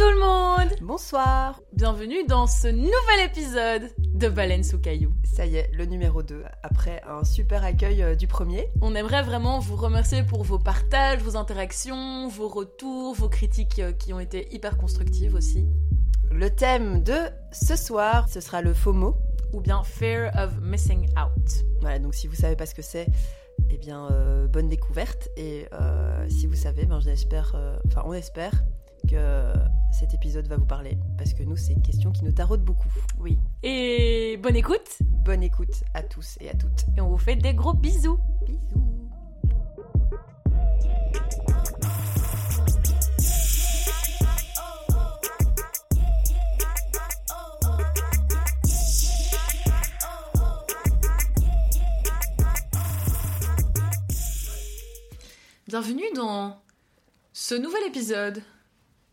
tout le monde Bonsoir Bienvenue dans ce nouvel épisode de Baleine sous caillou. Ça y est, le numéro 2, après un super accueil euh, du premier. On aimerait vraiment vous remercier pour vos partages, vos interactions, vos retours, vos critiques euh, qui ont été hyper constructives aussi. Le thème de ce soir, ce sera le FOMO. Ou bien Fear of Missing Out. Voilà, donc si vous savez pas ce que c'est, eh bien, euh, bonne découverte. Et euh, si vous savez, ben, j'espère, euh, enfin, on espère que cet épisode va vous parler. Parce que nous, c'est une question qui nous taraude beaucoup. Oui. Et bonne écoute Bonne écoute à tous et à toutes. Et on vous fait des gros bisous. Bisous Bienvenue dans ce nouvel épisode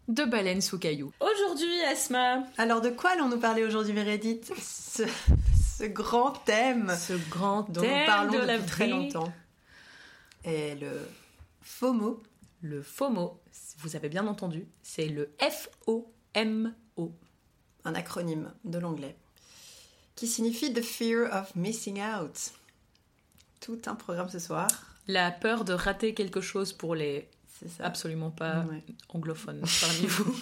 de Baleine sous caillou. Aujourd'hui, Asma, Alors, de quoi allons-nous parler aujourd'hui, Meredith ce, ce grand thème ce grand dont thème nous parlons de depuis la très longtemps est le FOMO. Le FOMO, vous avez bien entendu, c'est le F-O-M-O. un acronyme de l'anglais, qui signifie The Fear of Missing Out. Tout un programme ce soir, La peur de rater quelque chose pour les ça. absolument pas Ouais. anglophones parmi vous.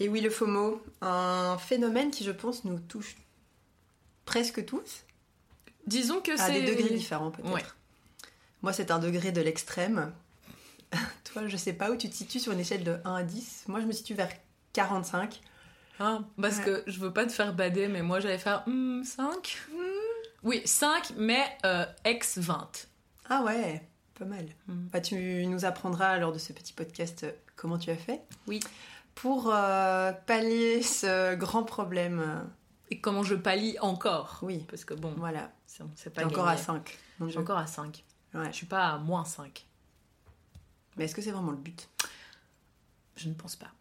Et oui, le FOMO, un phénomène qui, je pense, nous touche presque tous, Disons que à c'est... des degrés différents peut-être. Ouais. Moi, c'est un degré de l'extrême. Toi, je sais pas où tu te situes sur une échelle de 1 à 10. Moi, je me situe vers 45. Ah, parce Ouais. que je veux pas te faire bader, mais moi j'allais faire 5 Oui, 5, mais euh, ex 20. Ah ouais, pas mal. Mm. Bah, tu nous apprendras lors de ce petit podcast comment tu as fait. Oui. Pour euh, pallier ce grand problème. Et comment je pallie encore Oui, Parce que bon, voilà. c'est pas encore à 5. Je suis encore à 5. Ouais. Je suis pas à moins 5. Mais est-ce que c'est vraiment le but? Je ne pense pas.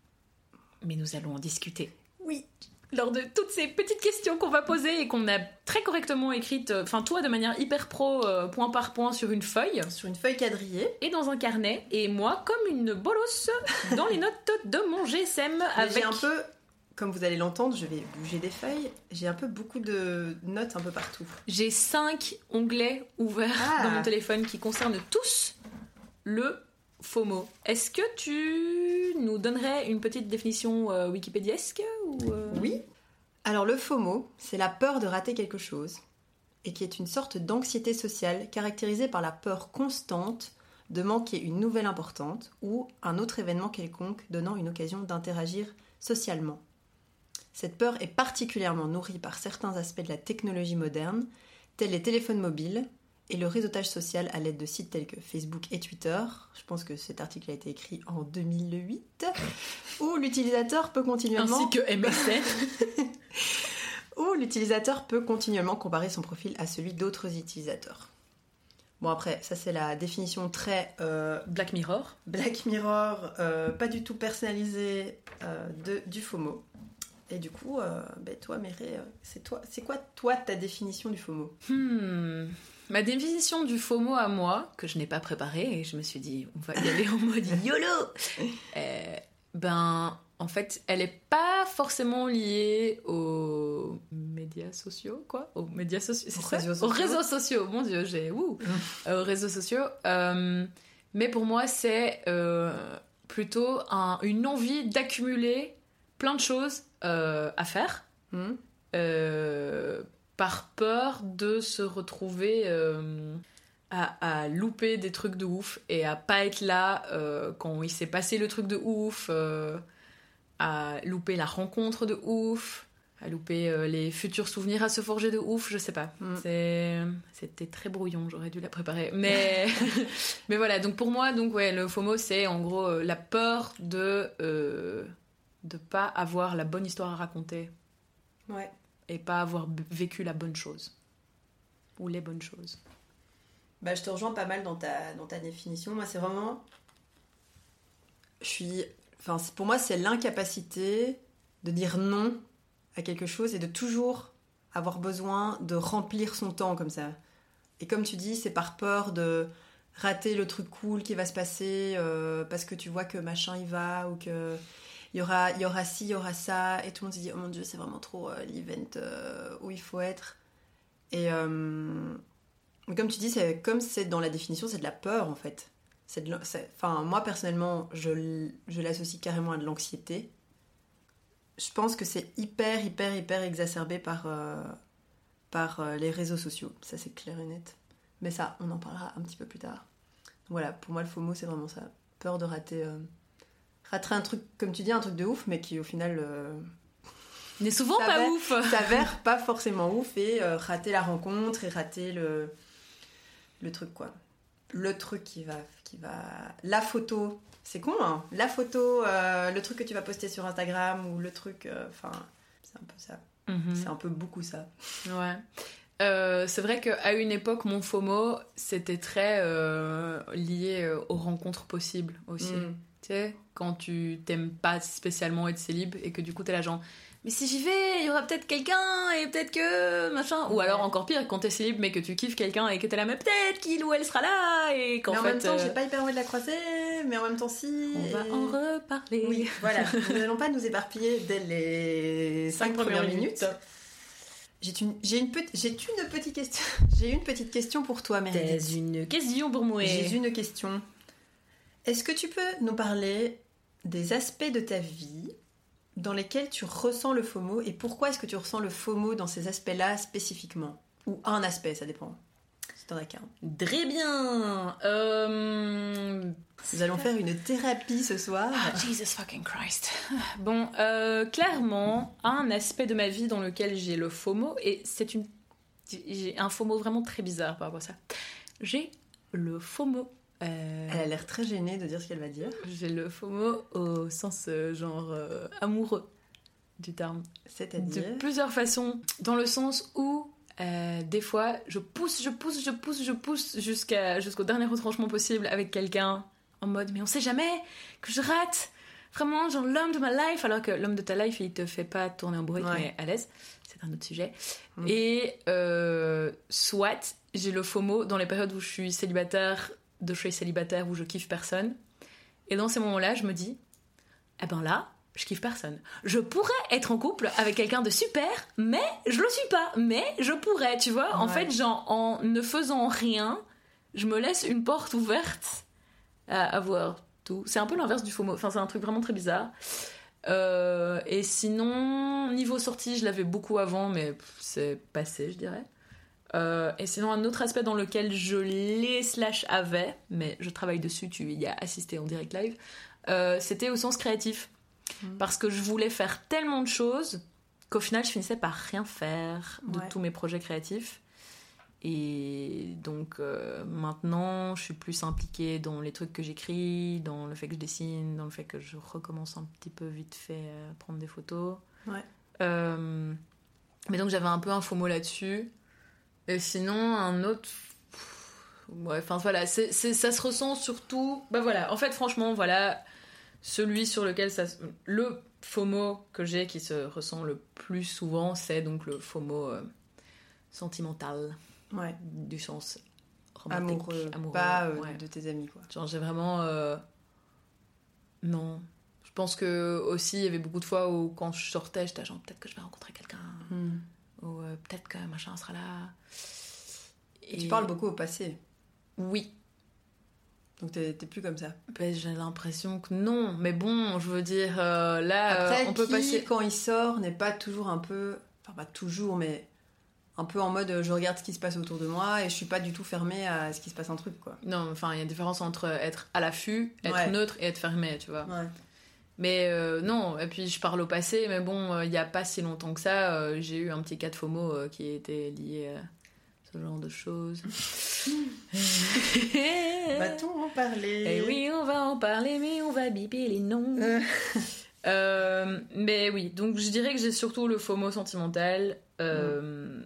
Mais nous allons en discuter. Oui. Lors de toutes ces petites questions qu'on va poser et qu'on a très correctement écrites, euh, enfin toi de manière hyper pro, euh, point par point sur une feuille Sur une feuille quadrillée. et dans un carnet, et moi comme une bolosse dans les notes de mon GSM avec... J'ai un peu, comme vous allez l'entendre, je vais bouger des feuilles. J'ai un peu beaucoup de notes un peu partout. J'ai cinq onglets ouverts Ah. dans mon téléphone qui concernent tous le FOMO. Est-ce que tu nous donnerais une petite définition euh, wikipédiesque euh, Oui. Alors le FOMO, c'est la peur de rater quelque chose et qui est une sorte d'anxiété sociale caractérisée par la peur constante de manquer une nouvelle importante ou un autre événement quelconque donnant une occasion d'interagir socialement. Cette peur est particulièrement nourrie par certains aspects de la technologie moderne, tels les téléphones mobiles et le réseautage social à l'aide de sites tels que Facebook et Twitter. Je pense que cet article a été écrit en 2008, où l'utilisateur peut continuellement ainsi que MSN où l'utilisateur peut continuellement comparer son profil à celui d'autres utilisateurs. Bon après, ça c'est la définition très euh, Black Mirror Black Mirror, euh, pas du tout personnalisée euh, de, du FOMO. Et du coup, ben, toi Méré, c'est toi, c'est quoi toi ta définition du FOMO? Hmm. Ma définition du FOMO à moi, que je n'ai pas préparée, et je me suis dit, on va y aller en mode YOLO Euh, Ben, en fait, elle n'est pas forcément liée aux médias sociaux, quoi Aux médias sociaux, c'est Aux ça réseaux Aux sociaux. réseaux sociaux, mon Dieu, j'ai... Ouh. Euh, aux réseaux sociaux. Euh, mais pour moi, c'est euh, plutôt un- une envie d'accumuler plein de choses à faire. Euh, par peur de se retrouver euh, à, à louper des trucs de ouf et à pas être là euh, quand il s'est passé le truc de ouf, euh, à louper la rencontre de ouf, à louper les futurs souvenirs à se forger de ouf, je sais pas. Mm. C'était très brouillon, j'aurais dû la préparer. Mais, mais voilà, donc pour moi, donc, ouais, le FOMO, c'est en gros la peur de euh, de pas avoir la bonne histoire à raconter Ouais. Et pas avoir vécu la bonne chose. Ou les bonnes choses. Bah, je te rejoins pas mal dans ta, dans ta définition. Moi, c'est vraiment. Je suis. Enfin, pour moi, c'est l'incapacité de dire non à quelque chose et de toujours avoir besoin de remplir son temps comme ça. Et comme tu dis, c'est par peur de rater le truc cool qui va se passer euh, parce que tu vois que machin y va ou que. Il y aura, ci, il y aura ça, et tout le monde se dit, oh mon dieu, c'est vraiment trop euh, l'event euh, où il faut être. Et euh, comme tu dis, comme c'est dans la définition, c'est de la peur en fait. Moi personnellement, je, je l'associe carrément à de l'anxiété. Je pense que c'est hyper, hyper, hyper exacerbé par, par les réseaux sociaux. Ça, c'est clair et net. Mais ça, on en parlera un petit peu plus tard. Voilà, pour moi, le FOMO, c'est vraiment ça. Peur de rater rater un truc, comme tu dis, un truc de ouf, mais qui au final. Euh, n'est souvent pas ouf S'avère pas forcément ouf et euh, rater la rencontre et rater le, le truc, quoi. Le truc qui va. Qui va... La photo, c'est con, hein La photo, euh, le truc que tu vas poster sur Instagram ou le truc. Enfin, c'est un peu ça. Mhm. C'est un peu beaucoup ça. Ouais. c'est vrai qu'à une époque, mon FOMO, c'était très lié aux rencontres possibles aussi. Mm. Tu sais, quand tu t'aimes pas spécialement être célib et que du coup t'es là genre mais si j'y vais, il y aura peut-être quelqu'un et peut-être que machin. Ou alors encore pire, quand t'es célib mais que tu kiffes quelqu'un et que t'es là, mais peut-être qu'il ou elle sera là et qu'en fait. en même temps, j'ai pas hyper envie de la croiser, mais en même temps, si. On va en reparler. Oui, voilà. Nous n'allons pas nous éparpiller dès les 5 premières minutes. J'ai une, j'ai une, j'ai une petite question. J'ai une petite question pour toi, Meredith. J'ai une question pour moi. J'ai une question. Est-ce que tu peux nous parler des aspects de ta vie dans lesquels tu ressens le FOMO et pourquoi est-ce que tu ressens le FOMO dans ces aspects-là spécifiquement? Ou un aspect, ça dépend. Si t'en as qu'un. Très bien euh, Nous allons faire une thérapie ce soir. Ah, Jesus fucking Christ Bon, euh, clairement, un aspect de ma vie dans lequel j'ai le FOMO, et c'est une... J'ai un FOMO vraiment très bizarre par rapport à ça. J'ai le FOMO euh, Elle a l'air très gênée de dire ce qu'elle va dire. J'ai le FOMO au sens euh, genre euh, amoureux du terme. C'est-à-dire De plusieurs façons. Dans le sens où des fois je pousse, je pousse, je pousse, je pousse jusqu'à, jusqu'au dernier retranchement possible avec quelqu'un en mode mais on sait jamais que je rate vraiment genre l'homme de ma life alors que l'homme de ta life il te fait pas tourner en bruit mais à l'aise c'est un autre sujet mm. et soit j'ai le FOMO dans les périodes où je suis célibataire de je suis célibataire où je kiffe personne. Et dans ces moments-là, je me dis, eh ben là, je kiffe personne. Je pourrais être en couple avec quelqu'un de super, mais je le suis pas. Mais je pourrais, tu vois. En fait, genre, en ne faisant rien, je me laisse une porte ouverte à avoir tout. C'est un peu l'inverse du FOMO. Enfin, c'est un truc vraiment très bizarre. Euh, et sinon, niveau sortie, je l'avais beaucoup avant, mais c'est passé, je dirais. Euh, et sinon, un autre aspect dans lequel je l'ai slash avais, mais je travaille dessus, tu y as assisté en direct live, euh, c'était au sens créatif. Mm. Parce que je voulais faire tellement de choses qu'au final, je finissais par rien faire de tous mes projets créatifs. Et donc euh, maintenant, je suis plus impliquée dans les trucs que j'écris, dans le fait que je dessine, dans le fait que je recommence un petit peu vite fait à prendre des photos. Ouais. mais donc j'avais un peu un faux mot là-dessus. Et sinon, un autre. Ouais, enfin voilà, c'est, ça se ressent surtout. Bah voilà, en fait, franchement, voilà, celui sur lequel ça. Le FOMO que j'ai qui se ressent le plus souvent, c'est donc le FOMO euh, sentimental. Ouais. Du sens amoureux, pas euh, de tes amis, quoi. Genre, j'ai vraiment. Euh, non. Je pense que aussi, il y avait beaucoup de fois où quand je sortais, j'étais genre, peut-être que je vais rencontrer quelqu'un. Hmm ou euh, peut-être que machin sera là. Et... Tu parles beaucoup au passé. Oui. Donc t'es plus comme ça. Ben, J'ai l'impression que non, mais bon, je veux dire, euh, là, euh, on peut passer. quand il sort, n'est pas toujours un peu, enfin pas toujours, mais un peu en mode je regarde ce qui se passe autour de moi et je suis pas du tout fermée à ce qui se passe un truc quoi. Non, enfin il y a une différence entre être à l'affût, être neutre et être fermé, tu vois. Ouais. Mais euh, non, et puis je parle au passé, mais bon, euh, il n'y a pas si longtemps que ça, euh, j'ai eu un petit cas de FOMO qui était lié à ce genre de choses. Va-t-on en parler? Eh oui, on va en parler, mais on va biper les noms. mais oui, donc je dirais que j'ai surtout le FOMO sentimental, mm.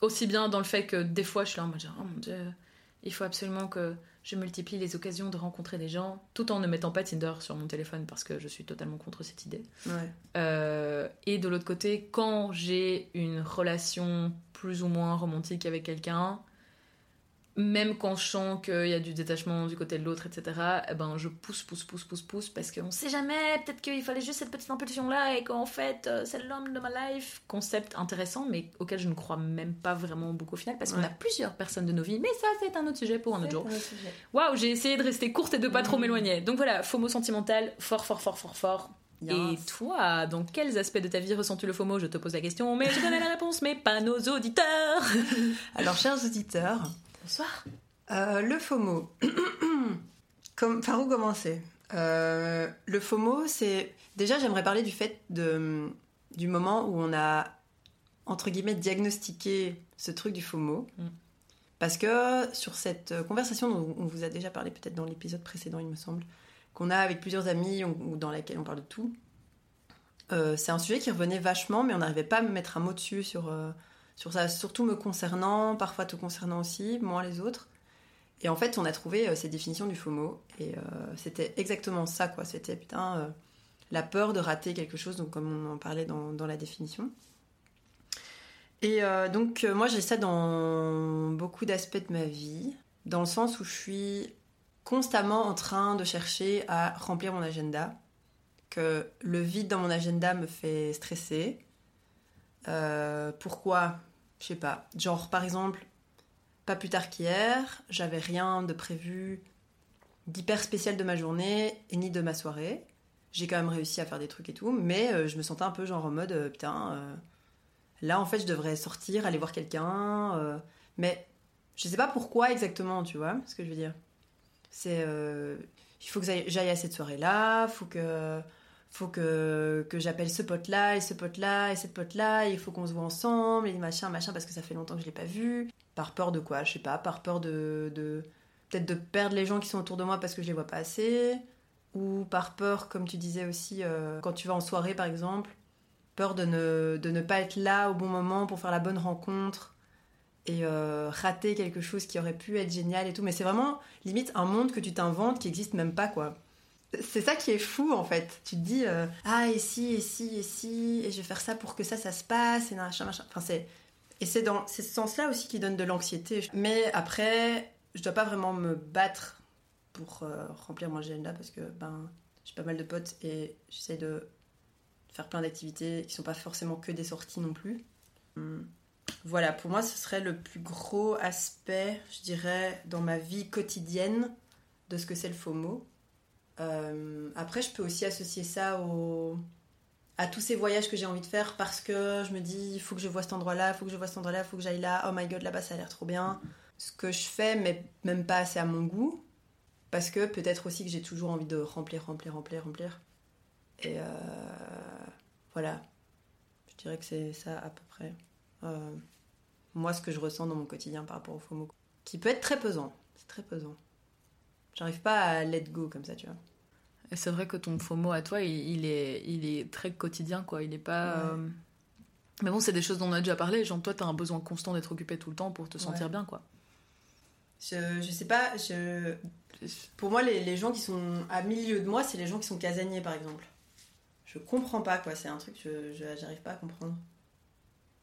aussi bien dans le fait que des fois je suis là en mode oh mon dieu, il faut absolument que je multiplie les occasions de rencontrer des gens, tout en ne mettant pas Tinder sur mon téléphone parce que je suis totalement contre cette idée. Euh, et de l'autre côté, quand j'ai une relation plus ou moins romantique avec quelqu'un, même quand je sens qu'il y a du détachement du côté de l'autre, etc., eh ben, je pousse, pousse, pousse, pousse, pousse, parce qu'on sait jamais, peut-être qu'il fallait juste cette petite impulsion-là et qu'en fait, euh, c'est l'homme de ma life. Concept intéressant, mais auquel je ne crois même pas vraiment beaucoup au final, parce qu'on a plusieurs personnes de nos vies, mais ça, c'est un autre sujet pour un autre jour. Waouh, j'ai essayé de rester courte et de pas trop mm. m'éloigner. Donc voilà, FOMO sentimental, fort, fort, fort, fort, fort. Et toi, dans quels aspects de ta vie ressens-tu le FOMO? Je te pose la question, mais je connais la réponse, mais pas nos auditeurs. Alors, chers auditeurs, Bonsoir. Euh, le FOMO. Comme, par où commencer? Euh, Le FOMO, c'est. Déjà, j'aimerais parler du fait de, du moment où on a, entre guillemets, diagnostiqué ce truc du FOMO. Mm. Parce que sur cette conversation dont on vous a déjà parlé, peut-être dans l'épisode précédent, il me semble, qu'on a avec plusieurs amis ou dans laquelle on parle de tout, euh, c'est un sujet qui revenait vachement, mais on n'arrivait pas à me mettre un mot dessus sur sur ça, surtout me concernant, parfois te concernant aussi, moins les autres. Et en fait, on a trouvé euh, ces définitions du FOMO. Et euh, c'était exactement ça, quoi. C'était, putain, euh, la peur de rater quelque chose, donc comme on en parlait dans, dans la définition. Et donc, moi, j'ai ça dans beaucoup d'aspects de ma vie, dans le sens où je suis constamment en train de chercher à remplir mon agenda, que le vide dans mon agenda me fait stresser. Pourquoi? Je sais pas, genre par exemple, pas plus tard qu'hier, j'avais rien de prévu d'hyper spécial de ma journée et ni de ma soirée. J'ai quand même réussi à faire des trucs et tout, mais euh, je me sentais un peu genre en mode euh, putain, euh, là en fait je devrais sortir, aller voir quelqu'un, mais je sais pas pourquoi exactement, tu vois ce que je veux dire. C'est il faut que j'aille à cette soirée là, faut que faut que, que j'appelle ce pote-là et ce pote-là et cette pote-là, il faut qu'on se voit ensemble et machin, machin, parce que ça fait longtemps que je l'ai pas vu. Par peur de quoi Je sais pas, par peur de, de peut-être de perdre les gens qui sont autour de moi parce que je les vois pas assez, ou par peur, comme tu disais aussi, euh, quand tu vas en soirée par exemple, peur de ne, de ne pas être là au bon moment pour faire la bonne rencontre et euh, rater quelque chose qui aurait pu être génial et tout. Mais c'est vraiment limite un monde que tu t'inventes qui existe même pas quoi c'est ça qui est fou en fait. Tu te dis euh, ah et si et si et si et je vais faire ça pour que ça ça se passe et machin machin. Enfin c'est et c'est dans ce sens-là aussi qui donne de l'anxiété. Mais après, je dois pas vraiment me battre pour euh, remplir mon agenda parce que ben j'ai pas mal de potes et j'essaie de faire plein d'activités qui sont pas forcément que des sorties non plus. Hum. Voilà, pour moi, ce serait le plus gros aspect, je dirais, dans ma vie quotidienne de ce que c'est le FOMO. Euh, après, je peux aussi associer ça à tous ces voyages que j'ai envie de faire parce que je me dis, il faut que je vois cet endroit-là, il faut que je vois cet endroit-là, il faut que j'aille là, oh my god, là-bas ça a l'air trop bien. Ce que je fais, mais même pas assez à mon goût, parce que peut-être aussi que j'ai toujours envie de remplir, remplir, remplir, remplir. Et euh, voilà, je dirais que c'est ça à peu près. Euh, moi, ce que je ressens dans mon quotidien par rapport au FOMO, qui peut être très pesant, c'est très pesant. J'arrive pas à let go comme ça, tu vois. Et c'est vrai que ton FOMO à toi, il, est, il est très quotidien, quoi. Il est pas. Euh, mais bon, c'est des choses dont on a déjà parlé. Genre, toi, t'as un besoin constant d'être occupé tout le temps pour te sentir bien, quoi. Je, je sais pas, je... pour moi, les, les, gens qui sont à milieu de moi, c'est les gens qui sont casaniers, par exemple. Je comprends pas, quoi. C'est un truc que je, j'arrive pas à comprendre.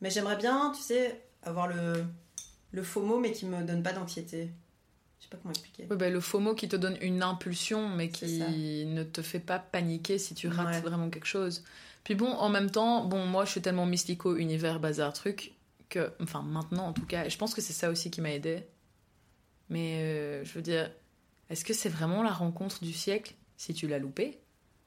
Mais j'aimerais bien, tu sais, avoir le, le FOMO, mais qui me donne pas d'anxiété. Je sais pas comment expliquer. Bah, le FOMO qui te donne une impulsion, mais qui ne te fait pas paniquer si tu rates vraiment quelque chose. Puis bon, en même temps, bon, moi je suis tellement mystico, univers, bazar, truc, que, enfin maintenant en tout cas, et je pense que c'est ça aussi qui m'a aidé. Mais euh, je veux dire, est-ce que c'est vraiment la rencontre du siècle si tu l'as loupé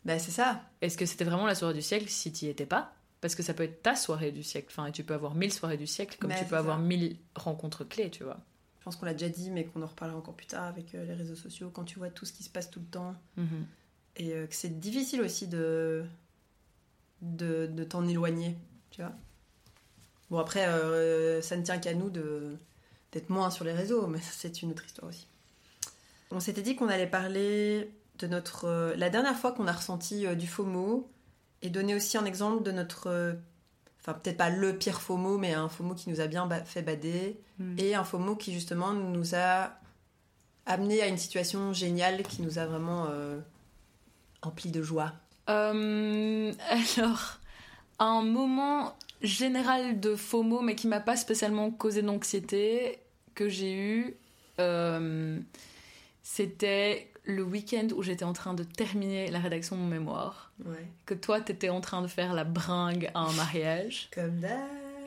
Ben c'est ça. Est-ce que c'était vraiment la soirée du siècle si tu étais pas? Parce que ça peut être ta soirée du siècle. Enfin, et tu peux avoir mille soirées du siècle comme tu peux avoir mille rencontres clés, tu vois je pense qu'on l'a déjà dit, mais qu'on en reparlera encore plus tard avec euh, les réseaux sociaux, quand tu vois tout ce qui se passe tout le temps. Mhm. Et euh, que c'est difficile aussi de, de, de t'en éloigner, tu vois. Bon, après, euh, ça ne tient qu'à nous d'être moins sur les réseaux, mais c'est une autre histoire aussi. On s'était dit qu'on allait parler de notre. la dernière fois qu'on a ressenti du FOMO et donner aussi un exemple de notre enfin peut-être pas le pire mot, mais un mot qui nous a bien fait bader, hmm. et un mot qui justement nous a amené à une situation géniale qui nous a vraiment euh, empli de joie. Euh, alors, un moment général de mots, mais qui m'a pas spécialement causé d'anxiété, que j'ai eu, euh, c'était le week-end où j'étais en train de terminer la rédaction de mon mémoire. Ouais. Que toi, t'étais en train de faire la bringue à un mariage. Comme d'hab.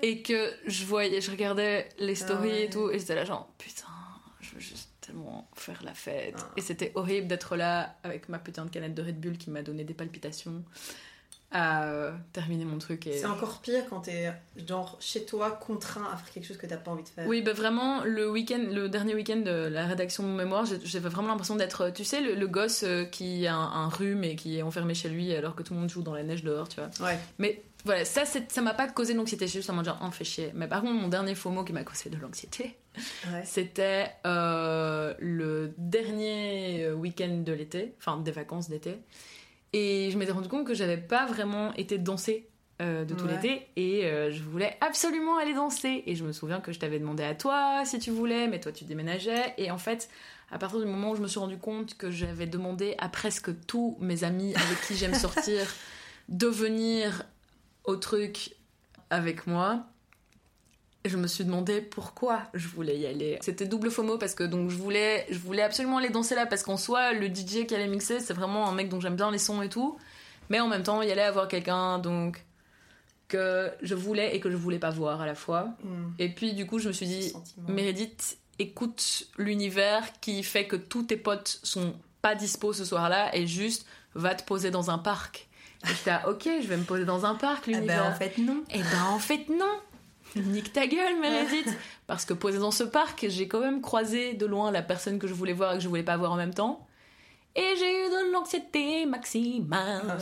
Et que je voyais, je regardais les stories Ah ouais. et tout, et j'étais là genre, putain, je veux juste tellement faire la fête. Ah. Et c'était horrible d'être là avec ma putain de canette de Red Bull qui m'a donné des palpitations à euh, terminer mon truc. Et... C'est encore pire quand t'es genre chez toi contraint à faire quelque chose que t'as pas envie de faire. Oui, bah vraiment, le week-end, le dernier week-end de la rédaction de mon mémoire, j'ai- j'avais vraiment l'impression d'être, tu sais, le, le gosse euh, qui a un, un rhume et qui est enfermé chez lui alors que tout le monde joue dans la neige dehors, tu vois. Ouais. Mais voilà, ça, ça m'a pas causé l'anxiété, c'est juste en mode genre, oh, fait chier. Mais par contre, mon dernier faux mot qui m'a causé de l'anxiété, Ouais. c'était euh, le dernier euh, week-end de l'été, enfin des vacances d'été. Et je m'étais rendu compte que j'avais pas vraiment été danser euh, de tout Ouais. l'été et euh, je voulais absolument aller danser. Et je me souviens que je t'avais demandé à toi si tu voulais, mais toi tu déménageais. Et en fait, à partir du moment où je me suis rendu compte que j'avais demandé à presque tous mes amis avec qui j'aime sortir de venir au truc avec moi, je me suis demandé pourquoi je voulais y aller. C'était double FOMO parce que donc je voulais, je voulais absolument aller danser là parce qu'en soi, le DJ qui allait mixer, c'est vraiment un mec dont j'aime bien les sons et tout. Mais en même temps, il y allait avoir quelqu'un donc que je voulais et que je voulais pas voir à la fois. Hmm. Et puis du coup, je me suis dit. Meredith, écoute l'univers qui fait que tous tes potes sont pas dispo ce soir-là et juste va te poser dans un parc. Et j'étais ok, je vais me poser dans un parc, Ah l'univers. ben en fait non. Eh ben en fait non Nique ta gueule Meredith Parce que posé dans ce parc, j'ai quand même croisé de loin la personne que je voulais voir et que je voulais pas voir en même temps. Et j'ai eu de l'anxiété maximale. Ah.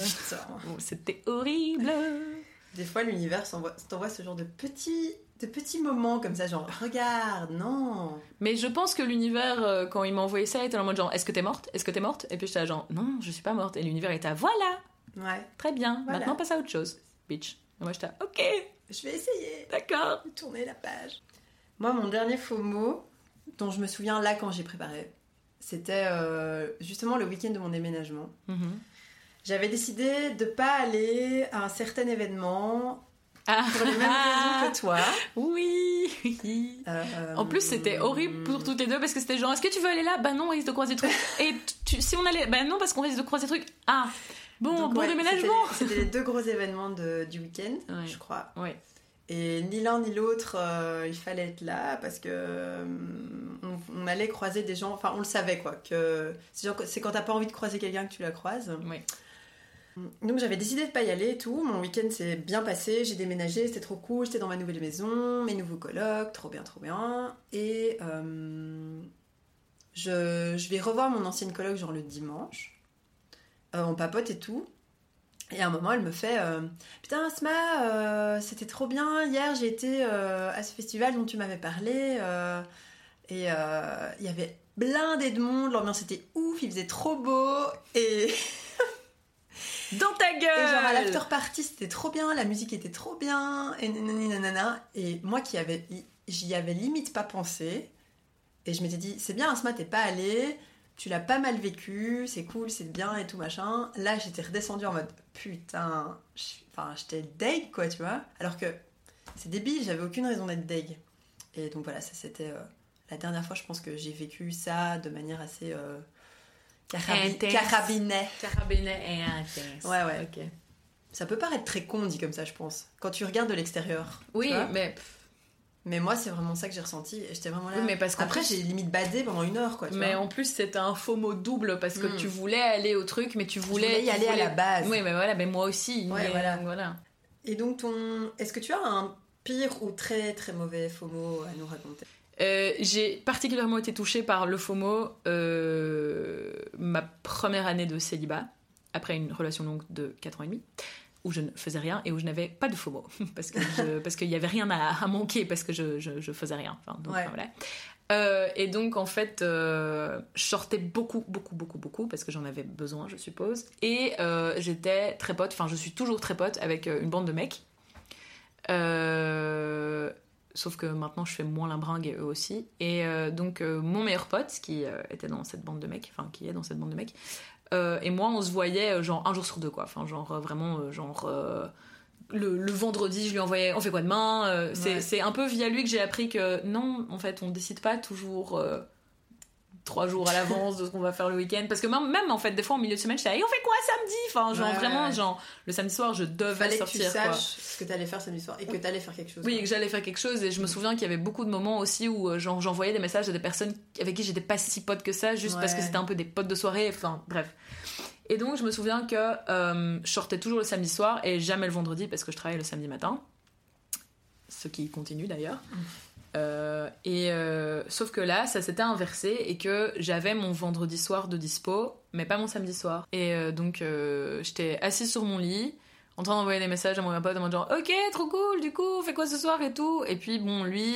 Oh, C'était horrible. Des fois l'univers t'envoie ce genre de petits de petits moments comme ça genre regarde non. Mais je pense que l'univers, euh, quand il m'a envoyé ça, était en mode genre Est-ce que t'es morte? Est-ce que t'es morte? Et puis j'étais genre Non, je suis pas morte. Et l'univers était à Voilà Ouais. Très bien, Voilà. maintenant passe à autre chose, bitch. Et moi j'étais Ok, Je vais essayer. d'accord. tourner la page. Moi, mon dernier faux mot, dont je me souviens là quand j'ai préparé, c'était euh, justement le week-end de mon déménagement. Mhm. J'avais décidé de pas aller à un certain événement Ah. pour les mêmes raisons que toi. Oui Euh, En plus, c'était horrible pour toutes les deux parce que c'était genre, est-ce que tu veux aller là? Bah non, on risque de croiser des trucs. Et tu- si on allait, bah non, parce qu'on risque de croiser des trucs. Ah, bon, Donc, bon ouais, déménagement. C'était les deux gros événements de- du week-end, Ouais. je crois. Ouais. Et ni l'un ni l'autre, euh, il fallait être là parce que euh, on, on allait croiser des gens. Enfin, on le savait quoi. Que c'est quand t'as pas envie de croiser quelqu'un que tu la croises. Oui. Donc j'avais décidé de pas y aller et tout. Mon week-end s'est bien passé. J'ai déménagé, c'était trop cool. J'étais dans ma nouvelle maison, mes nouveaux colocs, trop bien, trop bien. Et euh, je, je vais revoir mon ancienne coloc genre le dimanche. Euh, on papote et tout. Et à un moment, elle me fait euh, Putain, Asma, euh, c'était trop bien. Hier, j'ai été à ce festival dont tu m'avais parlé. et il y avait blindé de monde. L'ambiance était ouf. Il faisait trop beau. Et. Dans ta Et genre à gueule l'after party, c'était trop bien, la musique était trop bien, et nanana. Et moi qui avais, j'y avais limite pas pensé, et je m'étais dit, c'est bien, Asma, t'es pas allée, tu l'as pas mal vécu, c'est cool, c'est bien et tout machin. Là, j'étais redescendue en mode, putain, enfin, j'étais deg quoi, tu vois. Alors que c'est débile, j'avais aucune raison d'être deg. Et donc voilà, ça c'était euh, la dernière fois, je pense que j'ai vécu ça de manière assez euh, carabi- Intense. carabinet. Carabinet et intense. Ouais, ouais. Ça peut paraître très con dit comme ça, je pense, quand tu regardes de l'extérieur. Oui, vois. Mais moi, c'est vraiment ça que j'ai ressenti. J'étais vraiment là. Oui, mais parce Après, j'ai limite badé pendant une heure, quoi. Tu mais vois. en plus c'était un faux mot double parce que Mm. tu voulais aller au truc, mais tu voulais, voulais y tu aller à la base. Oui, mais voilà, mais moi aussi. Ouais, mais voilà. voilà. Et donc, ton. Est-ce que tu as un pire ou très très mauvais FOMO à nous raconter? Euh, j'ai particulièrement été touchée par le FOMO euh, ma première année de célibat, après une relation longue de 4 ans et demi, où je ne faisais rien et où je n'avais pas de FOMO, parce que je- parce qu'il n'y avait rien à, à manquer, parce que je, je, je faisais rien. Enfin, donc, Ouais. enfin, voilà. Euh, et donc en fait, euh, je sortais beaucoup, beaucoup, beaucoup, beaucoup, parce que j'en avais besoin, je suppose. Et euh, j'étais très pote, enfin je suis toujours très pote avec une bande de mecs. Sauf que maintenant je fais moins la bringue et eux aussi. Et donc mon meilleur pote, qui était dans cette bande de mecs, enfin qui est dans cette bande de mecs, euh, et moi on se voyait euh, genre un jour sur deux quoi. Enfin genre euh, vraiment genre euh, le, le vendredi je lui envoyais on fait quoi demain Euh, c'est, Ouais. un peu via lui que j'ai appris que non en fait on décide pas toujours trois jours à l'avance de ce qu'on va faire le week-end. Parce que même, même, en fait, des fois, en milieu de semaine, je suis là, et on fait quoi samedi? Enfin, genre, Ouais, vraiment, ouais. genre, le samedi soir, je devais Fallait que sortir. tu quoi. saches ce que t'allais faire samedi soir et que t'allais faire quelque chose. Oui, et quoi. que j'allais faire quelque chose. Et je me souviens qu'il y avait beaucoup de moments aussi où euh, genre, j'envoyais des messages à des personnes avec qui j'étais pas si pote que ça, juste parce que c'était un peu des potes de soirée. Enfin, bref. Et donc, je me souviens que euh, je sortais toujours le samedi soir et jamais le vendredi parce que je travaille le samedi matin. Ce qui continue d'ailleurs. Euh, et euh, sauf que là, ça s'était inversé et que j'avais mon vendredi soir de dispo, mais pas mon samedi soir. Et euh, donc, j'étais assise sur mon lit, en train d'envoyer des messages à mon pote en mode genre, ok, trop cool, du coup, on fait quoi ce soir et tout? Et puis, bon, lui,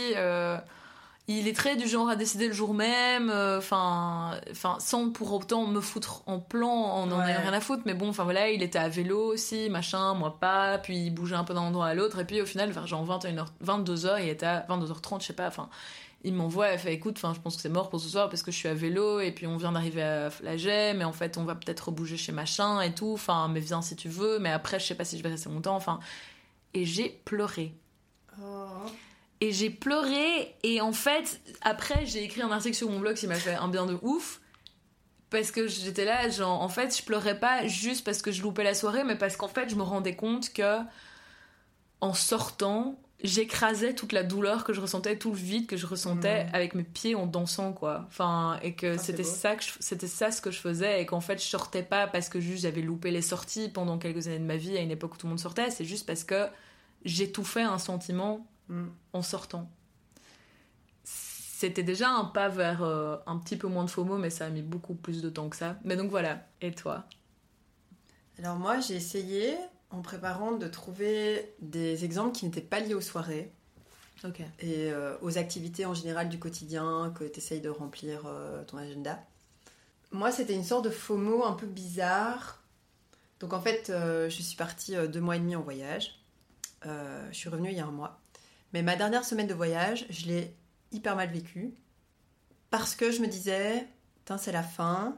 il est très du genre à décider le jour même, enfin, enfin, sans pour autant me foutre en plan, en en Ouais. ayant rien à foutre. Mais bon, enfin voilà, il était à vélo aussi, machin, moi pas. Puis il bougeait un peu d'un endroit à l'autre. Et puis au final, vers genre 21h, 22h, il était à 22h30, je sais pas, enfin. Il m'envoie, elle fait écoute, enfin, je pense que c'est mort pour ce soir parce que je suis à vélo et puis on vient d'arriver à Flagey, mais en fait on va peut-être bouger chez machin et tout, enfin, mais viens si tu veux, mais après je sais pas si je vais rester longtemps, enfin. Et j'ai pleuré. Oh. Et j'ai pleuré et en fait, après j'ai écrit un article sur mon blog qui m'a fait un bien de ouf. Parce que j'étais là, genre, en fait, je pleurais pas juste parce que je loupais la soirée, mais parce qu'en fait, je me rendais compte que, en sortant, j'écrasais toute la douleur que je ressentais, tout le vide que je ressentais Mhm. avec mes pieds en dansant, quoi. Enfin, et que Ah, c'était ça, que c'était ça ce que je faisais, et qu'en fait, je sortais pas parce que juste j'avais loupé les sorties pendant quelques années de ma vie, à une époque où tout le monde sortait, c'est juste parce que j'étouffais un sentiment Mm. en sortant. C'était déjà un pas vers euh, un petit peu moins de FOMO, mais ça a mis beaucoup plus de temps que ça. Mais donc voilà, et toi? Alors moi, j'ai essayé, en préparant, de trouver des exemples qui n'étaient pas liés aux soirées et euh, aux activités en général du quotidien que tu essayes de remplir euh, ton agenda. Moi, c'était une sorte de FOMO un peu bizarre. Donc en fait, euh, je suis partie euh, deux mois et demi en voyage. Euh, je suis revenue il y a un mois. Mais ma dernière semaine de voyage, je l'ai hyper mal vécue. Parce que je me disais, c'est la fin.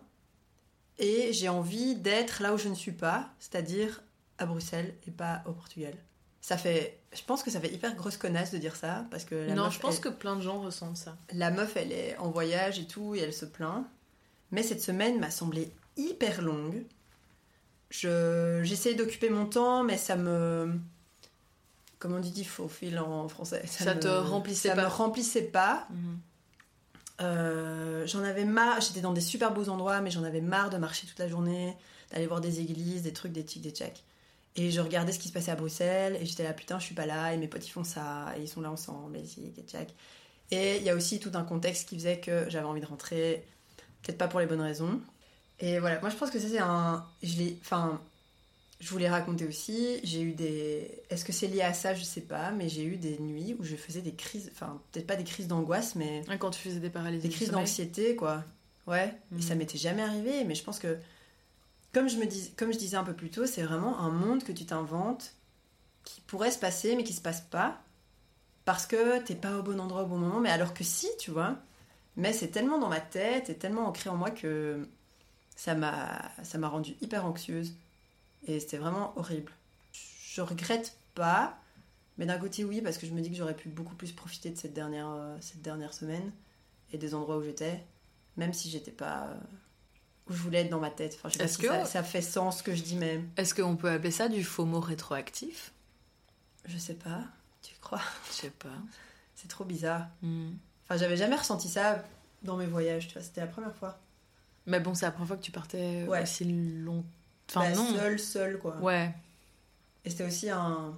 Et j'ai envie d'être là où je ne suis pas, c'est-à-dire à Bruxelles et pas au Portugal. Ça fait, je pense que ça fait hyper grosse connasse de dire ça parce que la non, meuf, je pense elle- que plein de gens ressentent ça. la meuf, elle est en voyage et tout, et elle se plaint. Mais cette semaine m'a semblé hyper longue. Je, j'essayais d'occuper mon temps, mais ça me. Comment on dit faux fil en français Ça me- te remplissait ça pas. me remplissait pas. Mhm. Euh, j'en avais marre. J'étais dans des super beaux endroits, mais j'en avais marre de marcher toute la journée, d'aller voir des églises, des trucs, des tics, des tchacs. Et je regardais ce qui se passait à Bruxelles, et j'étais là, putain, je suis pas là, et mes potes ils font ça, et ils sont là ensemble, et tics, et tchac. Et il y a aussi tout un contexte qui faisait que j'avais envie de rentrer, peut-être pas pour les bonnes raisons. Et voilà, moi je pense que ça c'est un. Je l'ai. Enfin. Je voulais raconter aussi, j'ai eu des. Est-ce que c'est lié à ça Je sais pas, mais j'ai eu des nuits où je faisais des crises. Enfin, peut-être pas des crises d'angoisse, mais Ah, Quand tu faisais des paralysies des crises d'anxiété, quoi. Ouais, et ça m'était jamais arrivé, mais je pense que, comme je, me dis, comme je disais un peu plus tôt, c'est vraiment un monde que tu t'inventes qui pourrait se passer, mais qui se passe pas, parce que t'es pas au bon endroit au bon moment, mais alors que si, tu vois. Mais c'est tellement dans ma tête et tellement ancré en moi que ça m'a ça m'a rendue hyper anxieuse. Et c'était vraiment horrible. Je regrette pas, mais d'un côté oui, parce que je me dis que j'aurais pu beaucoup plus profiter de cette dernière, euh, cette dernière semaine et des endroits où j'étais, même si j'étais pas euh, où je voulais être dans ma tête. Enfin, je sais pas Est-ce si que- ça, ça fait sens ce que je dis même. Est-ce qu'on peut appeler ça du FOMO rétroactif? Je sais pas, tu crois? Je sais pas. C'est trop bizarre. Hmm. Enfin, j'avais jamais ressenti ça dans mes voyages, tu vois, c'était la première fois. Mais bon, c'est la première fois que tu partais Ouais. aussi longtemps. Enfin, Bah, non. Seul, seul, quoi. Ouais. Et c'était aussi un,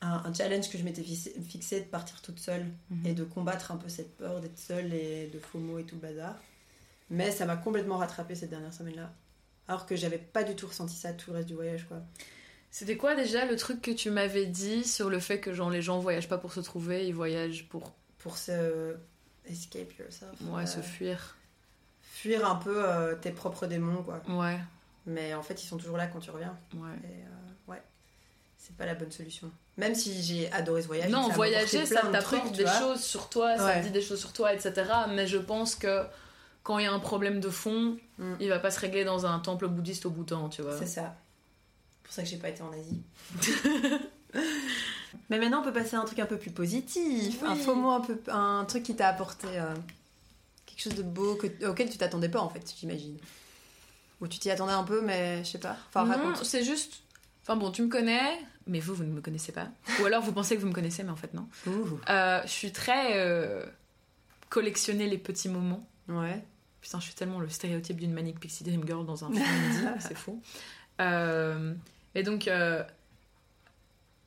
un, un challenge que je m'étais fixé, de partir toute seule Mhm. et de combattre un peu cette peur d'être seule et de FOMO et tout le bazar. Mais ça m'a complètement rattrapé cette dernière semaine-là. Alors que j'avais pas du tout ressenti ça tout le reste du voyage, quoi. C'était quoi déjà le truc que tu m'avais dit sur le fait que genre les gens voyagent pas pour se trouver, ils voyagent pour Pour se escape yourself. ouais, euh, se fuir. fuir un peu euh, tes propres démons, quoi. Ouais, Mais en fait, ils sont toujours là quand tu reviens. ouais. Et euh, ouais, c'est pas la bonne solution. Même si j'ai adoré ce voyage. non, ça voyager, ça plein de des choses sur toi, ça Ouais. te dit des choses sur toi, etc. Mais je pense que quand il y a un problème de fond, Mm. il va pas se régler dans un temple bouddhiste au Bhoutan, tu vois. C'est ça. C'est pour ça que j'ai pas été en Asie. Mais maintenant, on peut passer à un truc un peu plus positif. Un Oui. faux mot, un, peu, un truc qui t'a apporté euh, quelque chose de beau que- auquel tu t'attendais pas en fait, j'imagine. Ou tu t'y attendais un peu, mais je sais pas. Enfin, non, c'est juste. Enfin bon, tu me connais, mais vous, vous ne me connaissez pas. Ou alors vous pensez que vous me connaissez, mais en fait non. Euh, je suis très euh, collectionner les petits moments. Ouais. Putain, je suis tellement le stéréotype d'une Manic Pixie Dream Girl dans un film c'est fou. Euh, et donc, euh,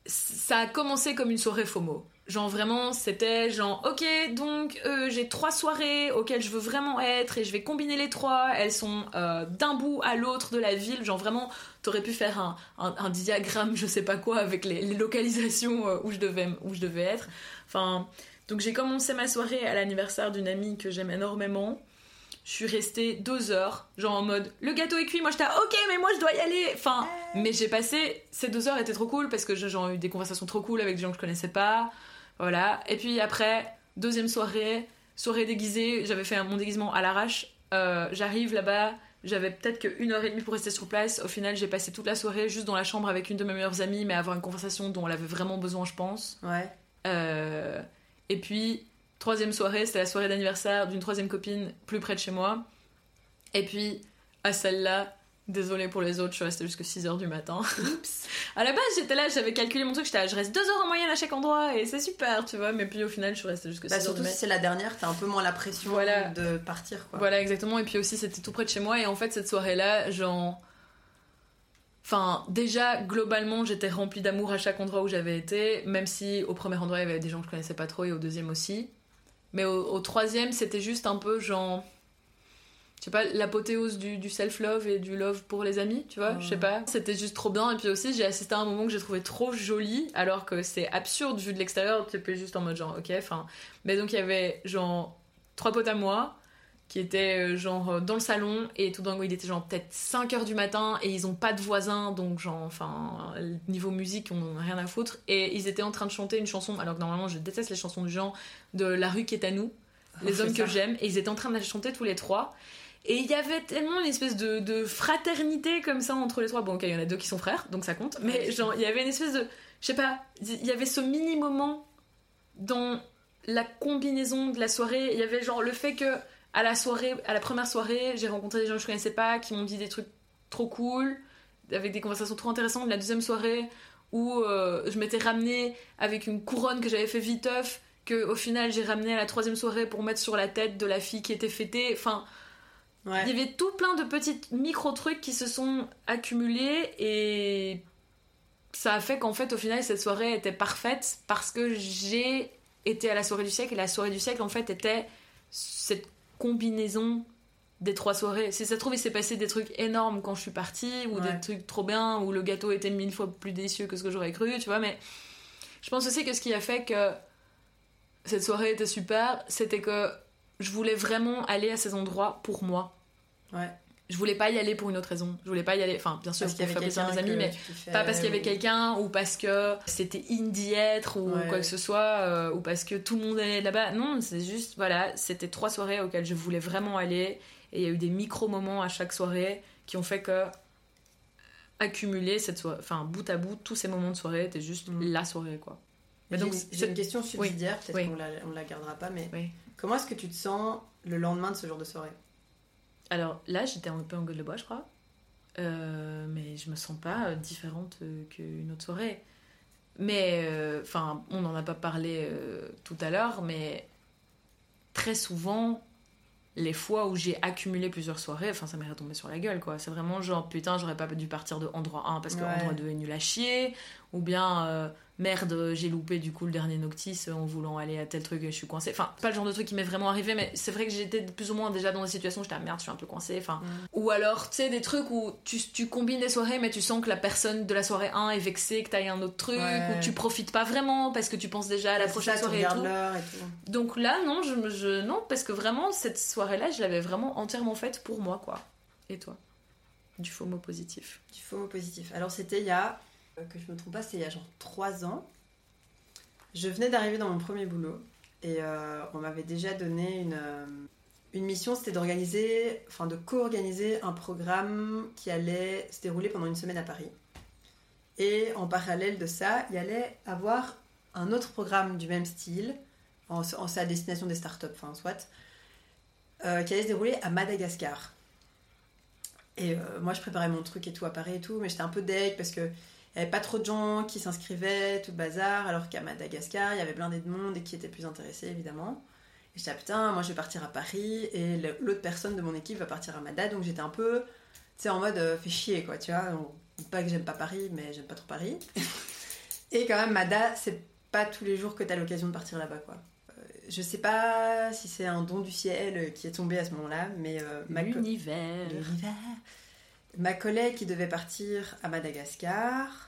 ça a commencé comme une soirée FOMO. Genre vraiment, c'était genre, ok, donc euh, j'ai trois soirées auxquelles je veux vraiment être et je vais combiner les trois. Elles sont euh, d'un bout à l'autre de la ville. Genre vraiment, t'aurais pu faire un, un- un diagramme, je sais pas quoi, avec les, les localisations euh, où, je devais, où je devais être. Enfin, donc j'ai commencé ma soirée à l'anniversaire d'une amie que j'aime énormément. Je suis restée deux heures, genre en mode le gâteau est cuit, moi j'étais ok, mais moi je dois y aller. Enfin, mais j'ai passé ces deux heures étaient trop cool parce que j'ai eu des conversations trop cool avec des gens que je connaissais pas. Voilà. Et puis après, deuxième soirée, soirée déguisée, j'avais fait mon déguisement à l'arrache. Euh, J'arrive là-bas, j'avais peut-être qu'une heure et demie pour rester sur place. Au final, j'ai passé toute la soirée juste dans la chambre avec une de mes meilleures amies, mais à avoir une conversation dont elle avait vraiment besoin, je pense. Ouais. Euh, et puis, troisième soirée, c'était la soirée d'anniversaire d'une troisième copine plus près de chez moi. Et puis, à celle-là, désolée pour les autres, je suis restée jusqu'à 6h du matin. à la base, j'étais là, j'avais calculé mon truc, j'étais là, je reste 2 heures en moyenne à chaque endroit et c'est super, tu vois. Mais puis au final, je suis restée jusqu'à 6h Bah, surtout si c'est la dernière, t'as un peu moins la pression Voilà. de partir quoi. Voilà, exactement. Et puis aussi, c'était tout près de chez moi. Et en fait, cette soirée-là, genre. Enfin, déjà, globalement, j'étais remplie d'amour à chaque endroit où j'avais été, même si au premier endroit, il y avait des gens que je connaissais pas trop et au deuxième aussi. Mais au, au troisième, c'était juste un peu genre. Je sais pas, l'apothéose du, du self-love et du love pour les amis, tu vois, je sais pas. C'était juste trop bien. Et puis aussi, j'ai assisté à un moment que j'ai trouvé trop joli, alors que c'est absurde vu de l'extérieur, tu peux juste en mode genre, ok, enfin. Mais donc, il y avait genre trois potes à moi qui étaient euh, genre euh, dans le salon et tout d'un coup il était genre peut-être 5 heures du matin et ils ont pas de voisins donc genre enfin niveau musique on a rien à foutre et ils étaient en train de chanter une chanson alors que normalement je déteste les chansons du genre de La rue qui est à nous les C'est hommes que j'aime et ils étaient en train de la chanter tous les trois et il y avait tellement une espèce de, de fraternité comme ça entre les trois. Bon ok il y en a deux qui sont frères donc ça compte. Mais genre il y avait une espèce de je sais pas il y avait ce mini moment dans la combinaison de la soirée. Il y avait genre le fait que à la soirée à la première soirée j'ai rencontré des gens que je connaissais pas qui m'ont dit des trucs trop cool avec des conversations trop intéressantes. La deuxième soirée où euh, je m'étais ramenée avec une couronne que j'avais fait viteuf que au final j'ai ramené à la troisième soirée pour mettre sur la tête de la fille qui était fêtée. Enfin Ouais. il y avait tout plein de petits micro trucs qui se sont accumulés et ça a fait qu'en fait au final cette soirée était parfaite parce que j'ai été à la soirée du siècle et la soirée du siècle en fait était cette combinaison des trois soirées. Si ça se trouve, il s'est passé des trucs énormes quand je suis partie, ou Ouais. des trucs trop bien, où le gâteau était mille fois plus délicieux que ce que j'aurais cru, tu vois, mais je pense aussi que ce qui a fait que cette soirée était super, c'était que je voulais vraiment aller à ces endroits pour moi. Ouais. Je voulais pas y aller pour une autre raison. Je voulais pas y aller, enfin, bien sûr, Parce pour qu'il y faire plaisir à mes amis, mais pas parce qu'il y avait quelqu'un ou parce que c'était indie être ou Ouais. quoi que ce soit euh, ou parce que tout le monde allait là-bas. Non, c'est juste, voilà, c'était trois soirées auxquelles je voulais vraiment aller et il y a eu des micro-moments à chaque soirée qui ont fait que accumuler cette soirée, enfin bout à bout, tous ces moments de soirée étaient juste Mm. la soirée quoi. Mais donc, j'ai une question subsidiaire, peut-être Oui. qu'on la, on la gardera pas, mais Oui. comment est-ce que tu te sens le lendemain de ce genre de soirée? Alors là, j'étais un peu en gueule de bois, je crois. Euh, mais je me sens pas euh, différente euh, qu'une autre soirée. Mais, euh, enfin, on n'en a pas parlé euh, tout à l'heure, mais très souvent, les fois où j'ai accumulé plusieurs soirées, enfin, ça m'est retombé sur la gueule, quoi. C'est vraiment genre, putain, j'aurais pas dû partir de endroit 1 parce que Ouais. endroit 2 est nul à chier, ou bien, euh, merde, j'ai loupé du coup le dernier Noctis en voulant aller à tel truc et je suis coincée. Enfin, pas le genre de truc qui m'est vraiment arrivé, mais c'est vrai que j'étais plus ou moins déjà dans des situations où j'étais, ah, merde, je suis un peu coincée, enfin. Ou alors, tu sais, des trucs où tu, tu combines des soirées, mais tu sens que la personne de la soirée 1 est vexée, que t'ailles un autre truc, Ouais. ou tu profites pas vraiment parce que tu penses déjà à la prochaine ça, soirée et tout. et tout. Donc là, non, je, me- je, non, parce que vraiment, cette soirée-là, je l'avais vraiment entièrement faite pour moi, quoi. Et toi? Du FOMO positif. Du FOMO positif. Alors c'était il y a, que je me trompe pas, c'était il y a genre 3 ans. Je venais d'arriver dans mon premier boulot et euh, on m'avait déjà donné une, euh, une mission, c'était d'organiser, enfin de co-organiser un programme qui allait se dérouler pendant une semaine à Paris. Et en parallèle de ça, il y allait avoir un autre programme du même style, en, en- c'est à destination des startups, enfin soit, euh, qui allait se dérouler à Madagascar. Et euh, moi, je préparais mon truc et tout à Paris et tout, mais j'étais un peu deg parce que n'y avait pas trop de gens qui s'inscrivaient, tout le bazar, alors qu'à Madagascar, il y avait blindé de monde et qui étaient plus intéressés, évidemment. Et j'étais, ah, putain, moi je vais partir à Paris et l'autre personne de mon équipe va partir à Mada, donc j'étais un peu, tu sais, en mode, euh, fait chier, quoi, tu vois. Donc, pas que j'aime pas Paris, mais j'aime pas trop Paris. et quand même, Mada, c'est pas tous les jours que t'as l'occasion de partir là-bas, quoi. Euh, Je sais pas si c'est un don du ciel qui est tombé à ce moment-là, mais euh, L'univers. Ma collègue qui devait partir à Madagascar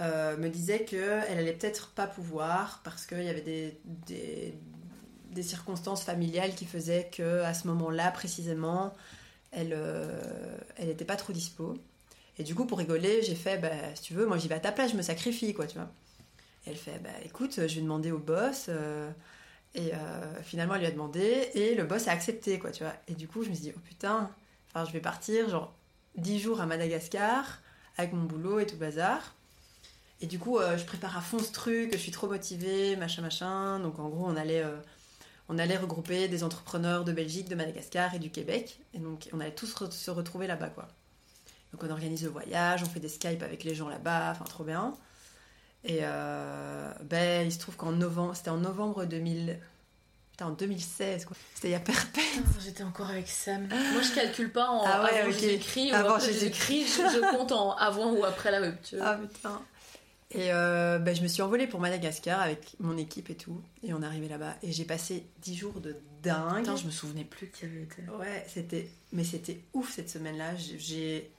euh, me disait qu'elle allait peut-être pas pouvoir parce qu'il y avait des, des, circonstances familiales qui faisaient que à ce moment-là précisément, elle euh, elle était pas trop dispo. Et du coup, pour rigoler, j'ai fait, bah, si tu veux, moi j'y vais à ta place, je me sacrifie, quoi, tu vois. Elle fait, bah écoute, je vais demander au boss. euh, et finalement, elle lui a demandé, et le boss a accepté, quoi, tu vois. Et du coup, je me suis dit, oh putain, enfin, je vais partir, genre, 10 jours à Madagascar, avec mon boulot et tout bazar. Et du coup, euh, je prépare à fond ce truc, je suis trop motivée, machin, machin. Donc, en gros, on allait, euh, on allait regrouper des entrepreneurs de Belgique, de Madagascar et du Québec. Et donc, on allait tous re- se retrouver là-bas, quoi. Donc, on organise le voyage, on fait des Skype avec les gens là-bas, enfin, trop bien. Et euh, ben, il se trouve qu'en novembre, c'était en novembre 2000. Putain, en 2016, quoi. C'était il y a perpète. J'étais encore avec Sam. Moi, je calcule pas en Ah ouais, avant ok. Jésus-Christ ou Avant après Jésus-Christ. Jésus-Christ. Je, je compte en avant ou après la rupture. Ah putain. Et euh, ben, je me suis envolée pour Madagascar avec mon équipe et tout. Et on est arrivé là-bas. Et j'ai passé 10 jours de dingue. Putain, je me souvenais plus qu'il y avait été. Ouais, c'était. Mais c'était ouf cette semaine-là. J'ai- J'ai.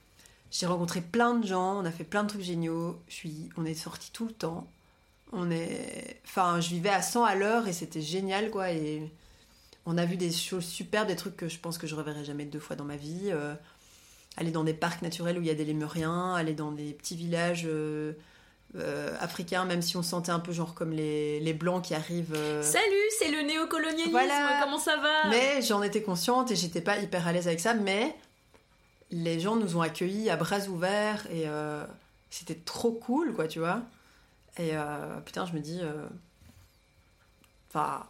J'ai rencontré plein de gens, on a fait plein de trucs géniaux. Je suis, on est sortis tout le temps. On est, enfin, je vivais à 100 à l'heure et c'était génial quoi. Et on a vu des choses superbes, des trucs que je pense que je reverrai jamais deux fois dans ma vie. Euh, aller dans des parcs naturels où il y a des lémuriens, aller dans des petits villages euh, euh, africains, même si on se sentait un peu genre comme les, les blancs qui arrivent. euh, Salut, c'est le néocolonialisme. Voilà. Comment ça va? Mais j'en étais consciente et j'étais pas hyper à l'aise avec ça. Mais les gens nous ont accueillis à bras ouverts et euh, c'était trop cool, quoi, tu vois. Et euh, putain, je me dis. Enfin.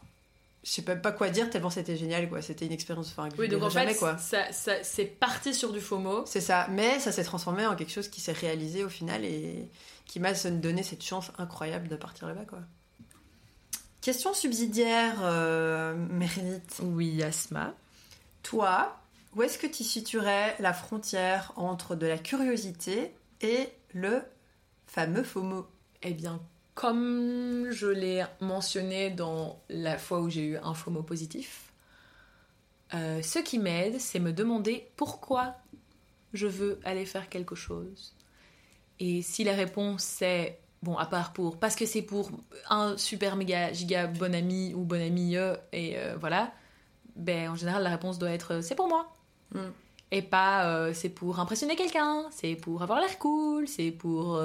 Je sais même pas quoi dire tellement c'était génial, quoi. C'était une expérience enfin, que je Oui, donc en fait, jamais, quoi. ça, ça- c'est parti sur du FOMO. C'est ça. Mais ça s'est transformé en quelque chose qui s'est réalisé au final et qui m'a donné cette chance incroyable de partir là-bas, quoi. Question subsidiaire, euh, Meredith. Oui, Asma. Toi, où est-ce que tu situerais la frontière entre de la curiosité et le fameux FOMO? Eh bien, comme je l'ai mentionné dans la fois où j'ai eu un FOMO positif, euh, ce qui m'aide, c'est me demander pourquoi je veux aller faire quelque chose. Et si la réponse c'est, bon, à part pour, parce que c'est pour un super méga giga bon ami ou bon ami, euh, et euh, voilà, ben en général la réponse doit être, c'est pour moi. Mm. Et pas, c'est pour impressionner quelqu'un, c'est pour avoir l'air cool, c'est pour...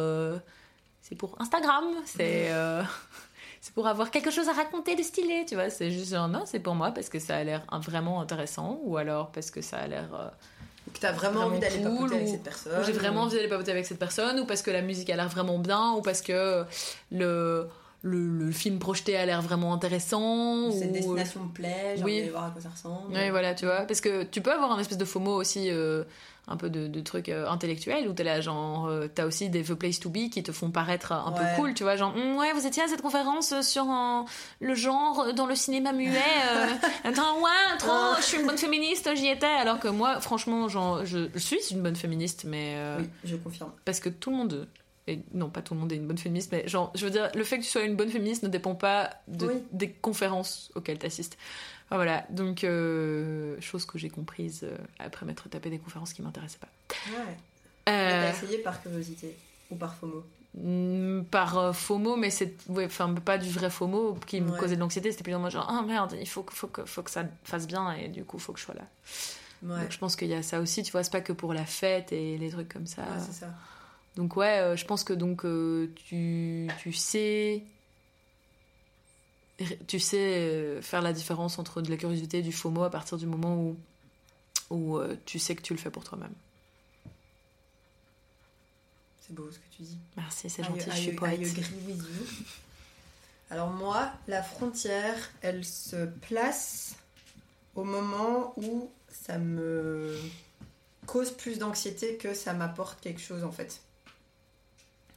c'est pour Instagram, c'est euh, c'est pour avoir quelque chose à raconter de stylé, tu vois. C'est juste genre non, c'est pour moi parce que ça a l'air vraiment intéressant ou alors parce que ça a l'air. euh, Que tu as vraiment, Vraiment envie d'aller cool, papoter avec cette personne j'ai vraiment envie d'aller papoter avec cette personne ou parce que la musique a l'air vraiment bien ou parce que le, le, le film projeté a l'air vraiment intéressant. Cette ou- destination me plaît, j'ai Oui. envie d'aller voir à quoi ça ressemble. Ouais, voilà, tu vois. Parce que tu peux avoir un espèce de FOMO aussi, euh, un peu de, de trucs euh, intellectuels, où t'es là, genre, euh, t'as aussi des The Place to Be qui te font paraître un Ouais. peu cool, tu vois. Genre, Hum, ouais, vous étiez à cette conférence euh, sur euh, le genre dans le cinéma muet. euh, attends, ouais, trop, Ah. je suis une bonne féministe, j'y étais. Alors que moi, franchement, genre, je, je suis une bonne féministe, mais. euh, Oui, je confirme. parce que tout le monde. Et non, pas tout le monde est une bonne féministe, mais genre, je veux dire, le fait que tu sois une bonne féministe ne dépend pas de, Oui. des conférences auxquelles tu assistes. Enfin, voilà, donc, euh, chose que j'ai comprise euh, après m'être tapé des conférences qui m'intéressaient pas. Ouais. Euh, T'as essayé par curiosité ou par FOMO mm, par euh, FOMO, mais c'est ouais, enfin pas du vrai FOMO qui me Ouais. causait de l'anxiété, c'était plutôt moi genre, ah merde, il faut, que- faut, que, faut que ça fasse bien et du coup, faut que je sois là. Ouais, Donc je pense qu'il y a ça aussi, tu vois, c'est pas que pour la fête et les trucs comme ça. Ouais, c'est ça. Donc ouais, euh, je pense que donc euh, tu, tu sais tu sais euh, faire la différence entre de la curiosité et du FOMO à partir du moment où où tu sais que tu le fais pour toi-même. C'est beau ce que tu dis. Merci, c'est gentil, I- je suis I poète. agree with you. Alors moi, la frontière, elle se place au moment où ça me cause plus d'anxiété que ça m'apporte quelque chose en fait.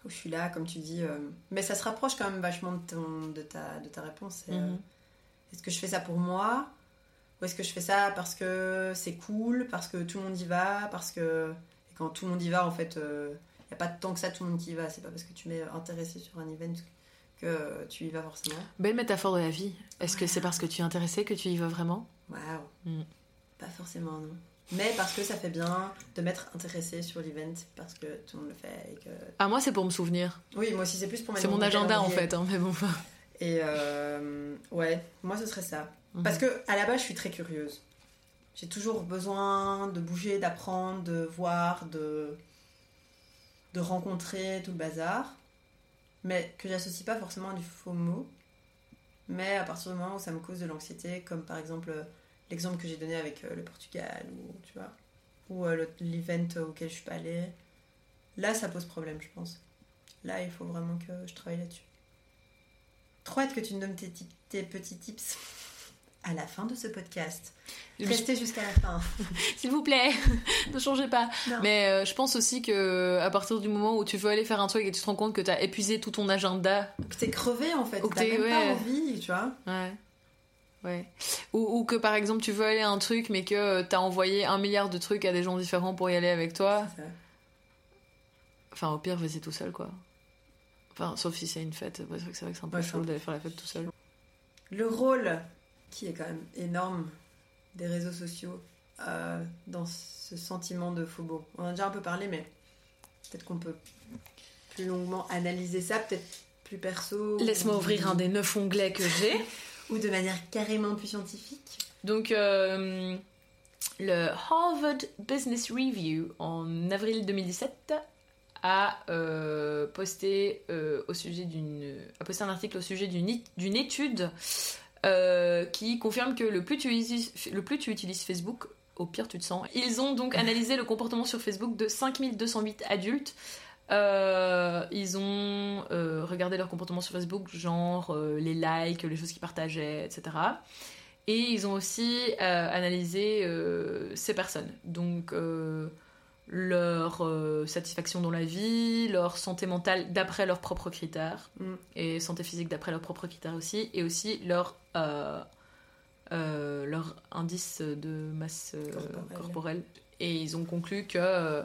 Où je suis là, comme tu dis. euh, Mais ça se rapproche quand même vachement de, ton, de, ta, de ta réponse. c'est, euh, Mhm. Est-ce que je fais ça pour moi Ou est-ce que je fais ça parce que c'est cool, parce que tout le monde y va, parce que. Et quand tout le monde y va, en fait, il n'y a pas tant que ça tout le monde qui y va. C'est pas parce que tu m'es intéressé sur un event que tu y vas forcément. Belle métaphore de la vie. Est-ce que c'est parce que tu es intéressé que tu y vas vraiment? Waouh Mm. Pas forcément, non. Mais parce que ça fait bien de m'être intéressé sur l'event, parce que tout le monde le fait et que. Ah, moi, c'est pour me souvenir. Oui, moi aussi, c'est plus pour C'est mon agenda, en fait. hein, mais bon. Et euh, ouais, moi ce serait ça. Mhm. Parce que à la base, je suis très curieuse. J'ai toujours besoin de bouger, d'apprendre, de voir, de de rencontrer tout le bazar, mais que j'associe pas forcément à du faux mot. Mais à partir du moment où ça me cause de l'anxiété, comme par exemple l'exemple que j'ai donné avec euh, le Portugal ou tu vois, ou euh, le- l'event auquel je suis pas allée, là ça pose problème, je pense. Là, il faut vraiment que je travaille là-dessus. Trop hâte que tu me donnes tes, tes petits tips à la fin de ce podcast. Restez jusqu'à la fin. S'il vous plaît, ne changez pas. Non. Mais euh, je pense aussi que à partir du moment où tu veux aller faire un truc et tu te rends compte que tu as épuisé tout ton agenda, Que t'es crevé en fait. Ou que T'as même pas ouais. envie, tu vois. ouais. Ouais. Ou, ou que par exemple tu veux aller à un truc mais que tu as envoyé un milliard de trucs à des gens différents pour y aller avec toi. Ça. Enfin, au pire, vas-y tout seul quoi. Enfin, sauf si c'est une fête. Ouais, c'est vrai que c'est vrai que c'est un peu Ouais, chaud d'aller faire la fête tout seul. Le rôle qui est quand même énorme des réseaux sociaux euh, dans ce sentiment de phobo. On en a déjà un peu parlé, mais peut-être qu'on peut plus longuement analyser ça, peut-être plus perso. Laisse-moi ou- ouvrir un des neuf onglets que j'ai. Ou de manière carrément plus scientifique. Donc, euh, le Harvard Business Review en avril 2017 a euh, posté euh, au sujet d'une a posté un article au sujet d'une étude qui confirme que le plus tu utilises le plus tu utilises Facebook au pire tu te sens. Ils ont donc analysé le comportement sur Facebook de 5208 adultes. Euh, ils ont euh, regardé leur comportement sur Facebook, genre euh, les likes, les choses qu'ils partageaient, etc. Et ils ont aussi analysé ces personnes. Donc leur satisfaction dans la vie, leur santé mentale d'après leurs propres critères, Mm. et santé physique d'après leurs propres critères aussi, et aussi leur, leur indice de masse Corporelle. Et ils ont conclu que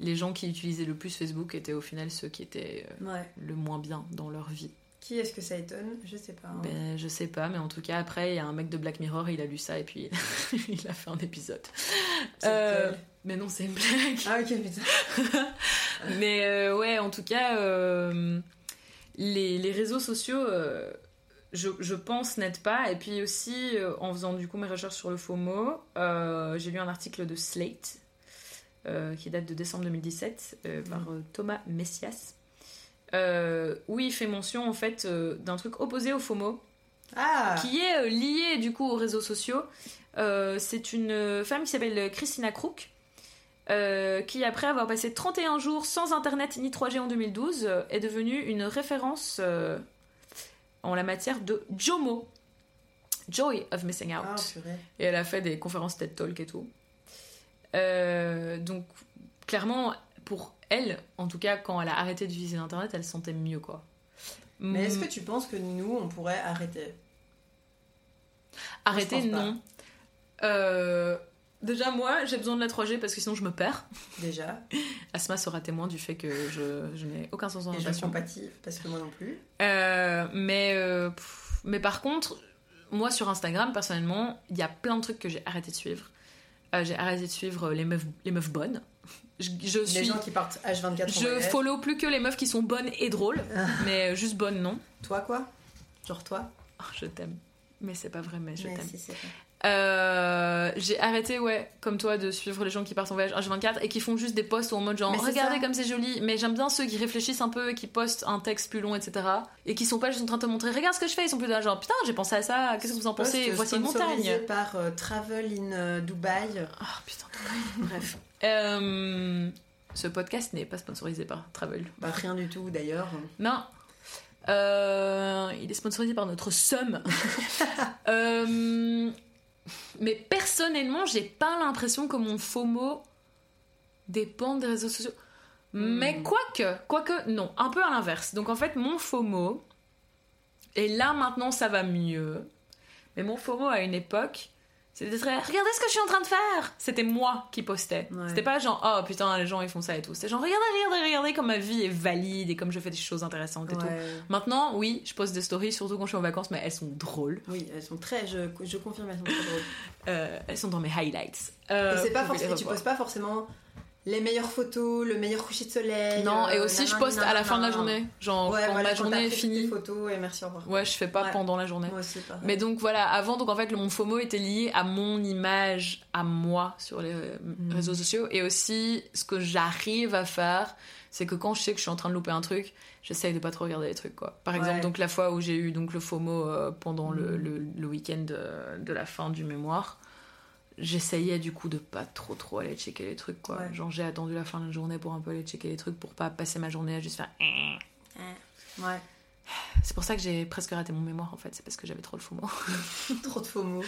les gens qui utilisaient le plus Facebook étaient au final ceux qui étaient euh, Ouais. le moins bien dans leur vie. Qui est-ce que ça étonne? Je sais pas. hein. Ben, je sais pas, mais en tout cas, après, il y a un mec de Black Mirror, il a lu ça et puis il a fait un épisode. Euh, mais non, c'est une blague. Ah ok, putain. mais euh, ouais, en tout cas, euh, les, les réseaux sociaux, je, je pense, n'aident pas. Et puis aussi, en faisant du coup mes recherches sur le FOMO, j'ai lu un article de Slate qui date de décembre 2017 euh, par euh, Thomas Messias. euh, où il fait mention en fait euh, d'un truc opposé au FOMO, Ah qui est euh, lié du coup aux réseaux sociaux. Euh, c'est une euh, femme qui s'appelle Christina Crook, euh, qui après avoir passé 31 jours sans internet ni 3G en 2012, euh, est devenue une référence euh, en la matière de JOMO, Joy of Missing Out. Ah. Et elle a fait des conférences TED Talk et tout. Euh, donc, clairement, pour elle, en tout cas, quand elle a arrêté d'utiliser Internet, elle se sentait mieux, quoi. Mais est-ce Mm, que tu penses que nous, on pourrait arrêter? Arrêter, non. Euh, déjà, moi, j'ai besoin de la 3G parce que sinon je me perds. déjà Asma sera témoin du fait que je, je n'ai aucun sens Et je d'orientation. parce que moi non plus. Euh, mais, euh, pff, mais par contre, moi sur Instagram, personnellement, il y a plein de trucs que j'ai arrêté de suivre. Euh, j'ai arrêté de suivre les meufs, les meufs bonnes. Je, je Les suis. gens qui partent H24 en Je follow plus que les meufs qui sont bonnes et drôles, mais juste bonnes, non. Toi quoi? Genre toi? Oh, je t'aime. Mais c'est pas vrai, mais je t'aime. si. Euh, j'ai arrêté, ouais, comme toi, de suivre les gens qui partent en voyage H24 et qui font juste des posts en mode genre regardez ça. comme c'est joli. Mais j'aime bien ceux qui réfléchissent un peu et qui postent un texte plus long, etc. Et qui sont pas juste en train de te montrer regarde ce que je fais. Ils sont plus là genre putain, j'ai pensé à ça, qu'est-ce que vous en pensez? Post Voici une sponsorisé montagne. par euh, Travel in euh, Dubaï. Ah putain, bref. Euh, ce podcast n'est pas sponsorisé par Travel. Bah rien du tout d'ailleurs. Non. Euh, il est sponsorisé par notre somme. Euh, Mais personnellement, j'ai pas l'impression que mon FOMO dépend des réseaux sociaux. Mais quoique, quoique, non, un peu à l'inverse. Donc en fait, mon FOMO, et là maintenant ça va mieux, mais mon FOMO à une époque, c'était très regardez ce que je suis en train de faire. C'était moi qui postais. Ouais. C'était pas genre oh putain les gens ils font ça et tout. C'était genre regardez regardez regardez comme ma vie est valide et comme je fais des choses intéressantes et tout. Maintenant oui je poste des stories surtout quand je suis en vacances mais elles sont drôles. Oui, elles sont très. Je, je confirme, elles sont très drôles. Euh, elles sont dans mes highlights. Euh, et c'est pas les forcément. Tu poses pas forcément les meilleures photos, le meilleur coucher de soleil. Non, et euh, aussi je poste à la fin de la journée. Genre Ouais, quand voilà, ma quand journée est finie. photos et merci, au revoir. Ouais, je fais pas Ouais. pendant la journée. Moi aussi, pareil. Mais donc voilà, avant, donc en fait, mon FOMO était lié à mon image, à moi sur les euh, Mhm. réseaux sociaux. Et aussi, ce que j'arrive à faire, c'est que quand je sais que je suis en train de louper un truc, j'essaye de pas trop regarder les trucs, quoi. Par exemple, donc la fois où j'ai eu donc le FOMO euh, pendant le, Mhm. le, le week-end de, de la fin du mémoire, j'essayais du coup de pas trop trop aller checker les trucs, quoi. Ouais. Genre, j'ai attendu la fin de la journée pour un peu aller checker les trucs, pour pas passer ma journée à juste faire. eh. Ouais, C'est pour ça que j'ai presque raté mon mémoire, en fait. C'est parce que j'avais trop le FOMO. trop de faux mots.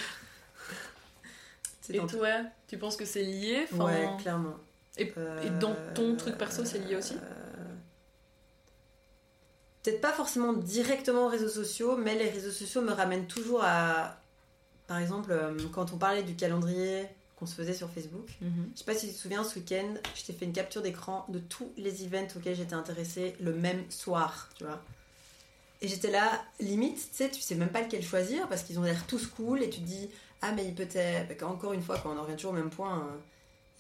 C'est Et dans- toi, tu penses que c'est lié Enfin, Ouais, clairement. et, Euh, et dans ton truc perso, c'est lié aussi euh, Peut-être pas forcément directement aux réseaux sociaux, mais les réseaux sociaux me ramènent toujours à. Par exemple, euh, quand on parlait du calendrier qu'on se faisait sur Facebook, Mhm. je sais pas si tu te souviens, ce week-end, je t'ai fait une capture d'écran de tous les events auxquels j'étais intéressée le même soir, tu vois. Et j'étais là, limite, tu sais, tu sais même pas lequel choisir parce qu'ils ont l'air tous cool et tu te dis, ah, mais peut-être, encore une fois, quand on en revient toujours au même point, euh,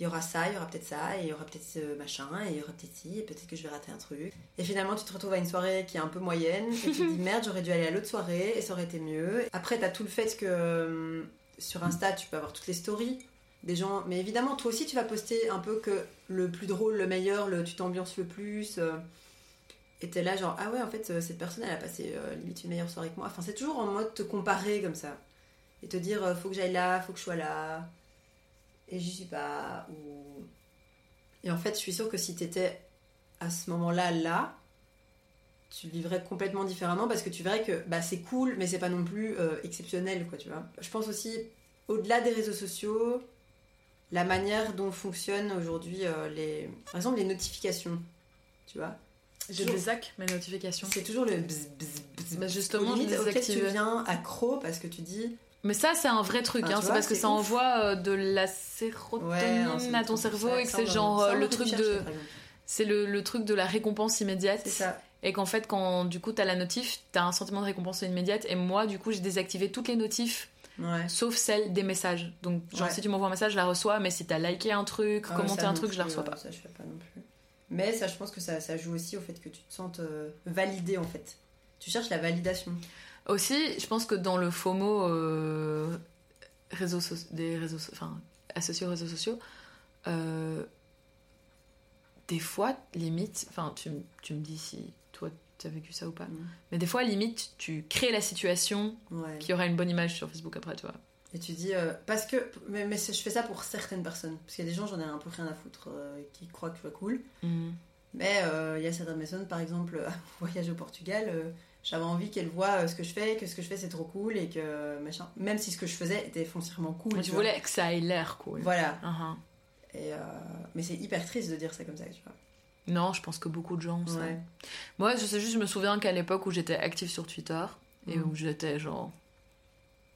il y aura ça, il y aura peut-être ça, et il y aura peut-être ce machin, et il y aura peut-être ci, et peut-être que je vais rater un truc. Et finalement, tu te retrouves à une soirée qui est un peu moyenne, et tu te dis, merde, j'aurais dû aller à l'autre soirée, et ça aurait été mieux. Après, t'as tout le fait que euh, sur Insta, tu peux avoir toutes les stories des gens. Mais évidemment, toi aussi, tu vas poster un peu que le plus drôle, le meilleur, le tu t'ambiances le plus. euh, et t'es là, genre, ah ouais, en fait, euh, cette personne, elle a passé euh, limite une meilleure soirée que moi. Enfin, c'est toujours en mode te comparer comme ça. Et te dire, euh, faut que j'aille là, faut que je sois là. Et j'y suis pas. Ou... Et en fait, je suis sûre que si t'étais à ce moment-là, là, tu le vivrais complètement différemment parce que tu verrais que bah, c'est cool, mais c'est pas non plus euh, exceptionnel, quoi, tu vois. Je pense aussi, au-delà des réseaux sociaux, la manière dont fonctionnent aujourd'hui euh, les. Par exemple, les notifications, tu vois. J'ai des zacs, mes notifications. C'est toujours le bzz, bzz, bzz. Bah, justement, limite, je les auquel tu viens accro parce que tu dis. Mais ça, c'est un vrai truc. Ah, hein. C'est parce que ça ouf. envoie euh, de la sérotonine Ouais, à ton cerveau et que c'est genre ça, euh, le truc de. C'est le, le truc de la récompense immédiate. C'est ça. Et qu'en fait, quand du coup t'as la notif, t'as un sentiment de récompense immédiate. Et moi, du coup, j'ai désactivé toutes les notifs, Ouais. sauf celles des messages. Donc, genre, Ouais. si tu m'envoies un message, je la reçois. Mais si t'as liké un truc, Ah, commenté un truc, je la plus, reçois euh, pas. Ça, je fais pas non plus. Mais ça, je pense que ça, ça joue aussi au fait que tu te sentes euh, validé en fait. Tu cherches la validation. Aussi, je pense que dans le FOMO euh, réseaux so- des réseaux, so- enfin, associés aux réseaux sociaux, euh, des fois, limite, enfin, tu, tu me dis si toi tu as vécu ça ou pas, Mm. mais des fois, limite, tu crées la situation Ouais. qui aura une bonne image sur Facebook après, tu vois. Et tu dis, euh, parce que, mais, mais je fais ça pour certaines personnes. Parce qu'il y a des gens, j'en ai un peu rien à foutre, euh, qui croient que je suis cool. Mais euh, il y a certaines personnes, par exemple, à mon voyage au Portugal, j'avais envie qu'elles voient euh, ce que je fais, que ce que je fais c'est trop cool et que machin. Même si ce que je faisais était foncièrement cool. Mais tu vois. voulais que ça ait l'air cool. Voilà. Uh-huh. Et, euh, mais c'est hyper triste de dire ça comme ça, tu vois. Non, je pense que beaucoup de gens. ça. Ouais. Moi, je sais juste, je me souviens qu'à l'époque où j'étais active sur Twitter et Mhm. où j'étais genre.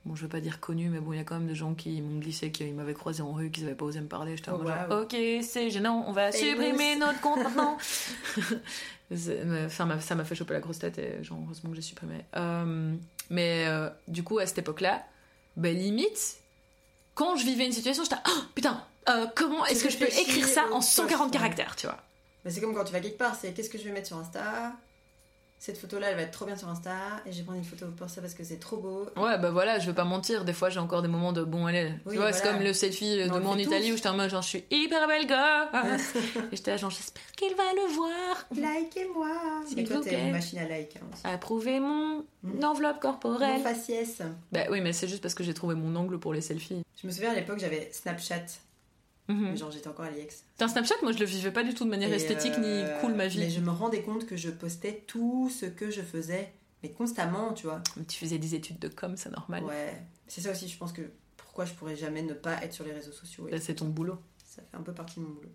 Bon, je veux pas dire connu, mais bon, il y a quand même des gens qui m'ont glissé, qui m'avaient croisé en rue, qui n'avaient pas osé me parler. J'étais en Oh, genre, wow. ok, c'est gênant, on va supprimer notre compte maintenant. Enfin, ça m'a fait choper la grosse tête et genre, heureusement que j'ai supprimé. Euh, mais euh, du coup, à cette époque-là, ben limite, quand je vivais une situation, j'étais, ah putain, euh, comment est-ce que je peux écrire ça en 140 post, caractères, tu vois? Mais c'est comme quand tu vas quelque part, c'est qu'est-ce que je vais mettre sur Insta? Cette photo-là, elle va être trop bien sur Insta et je vais prendre une photo pour ça parce que c'est trop beau. Ouais, bah voilà, je vais pas mentir. Des fois, j'ai encore des moments de bon, allez. Oui, tu vois, c'est comme le selfie de moi en Italie où j'étais en mode genre, je suis hyper belle gosse. Et j'étais là, genre, j'espère qu'il va le voir. Likez-moi S'il Mais toi, vous t'es une machine à like hein, aussi. Approuver mon Mhm. enveloppe corporelle. Mon faciès. Bah oui, mais c'est juste parce que j'ai trouvé mon angle pour les selfies. Je me souviens à l'époque, j'avais Snapchat. Mais genre, j'étais encore à l'IEX. Putain, Snapchat, moi je le vivais pas du tout de manière Et, esthétique euh, ni cool ma vie. Mais je me rendais compte que je postais tout ce que je faisais, mais constamment, tu vois. Tu faisais des études de com, c'est normal. Ouais. C'est ça aussi, je pense que pourquoi je pourrais jamais ne pas être sur les réseaux sociaux. Là, c'est ton boulot. Ça fait un peu partie de mon boulot.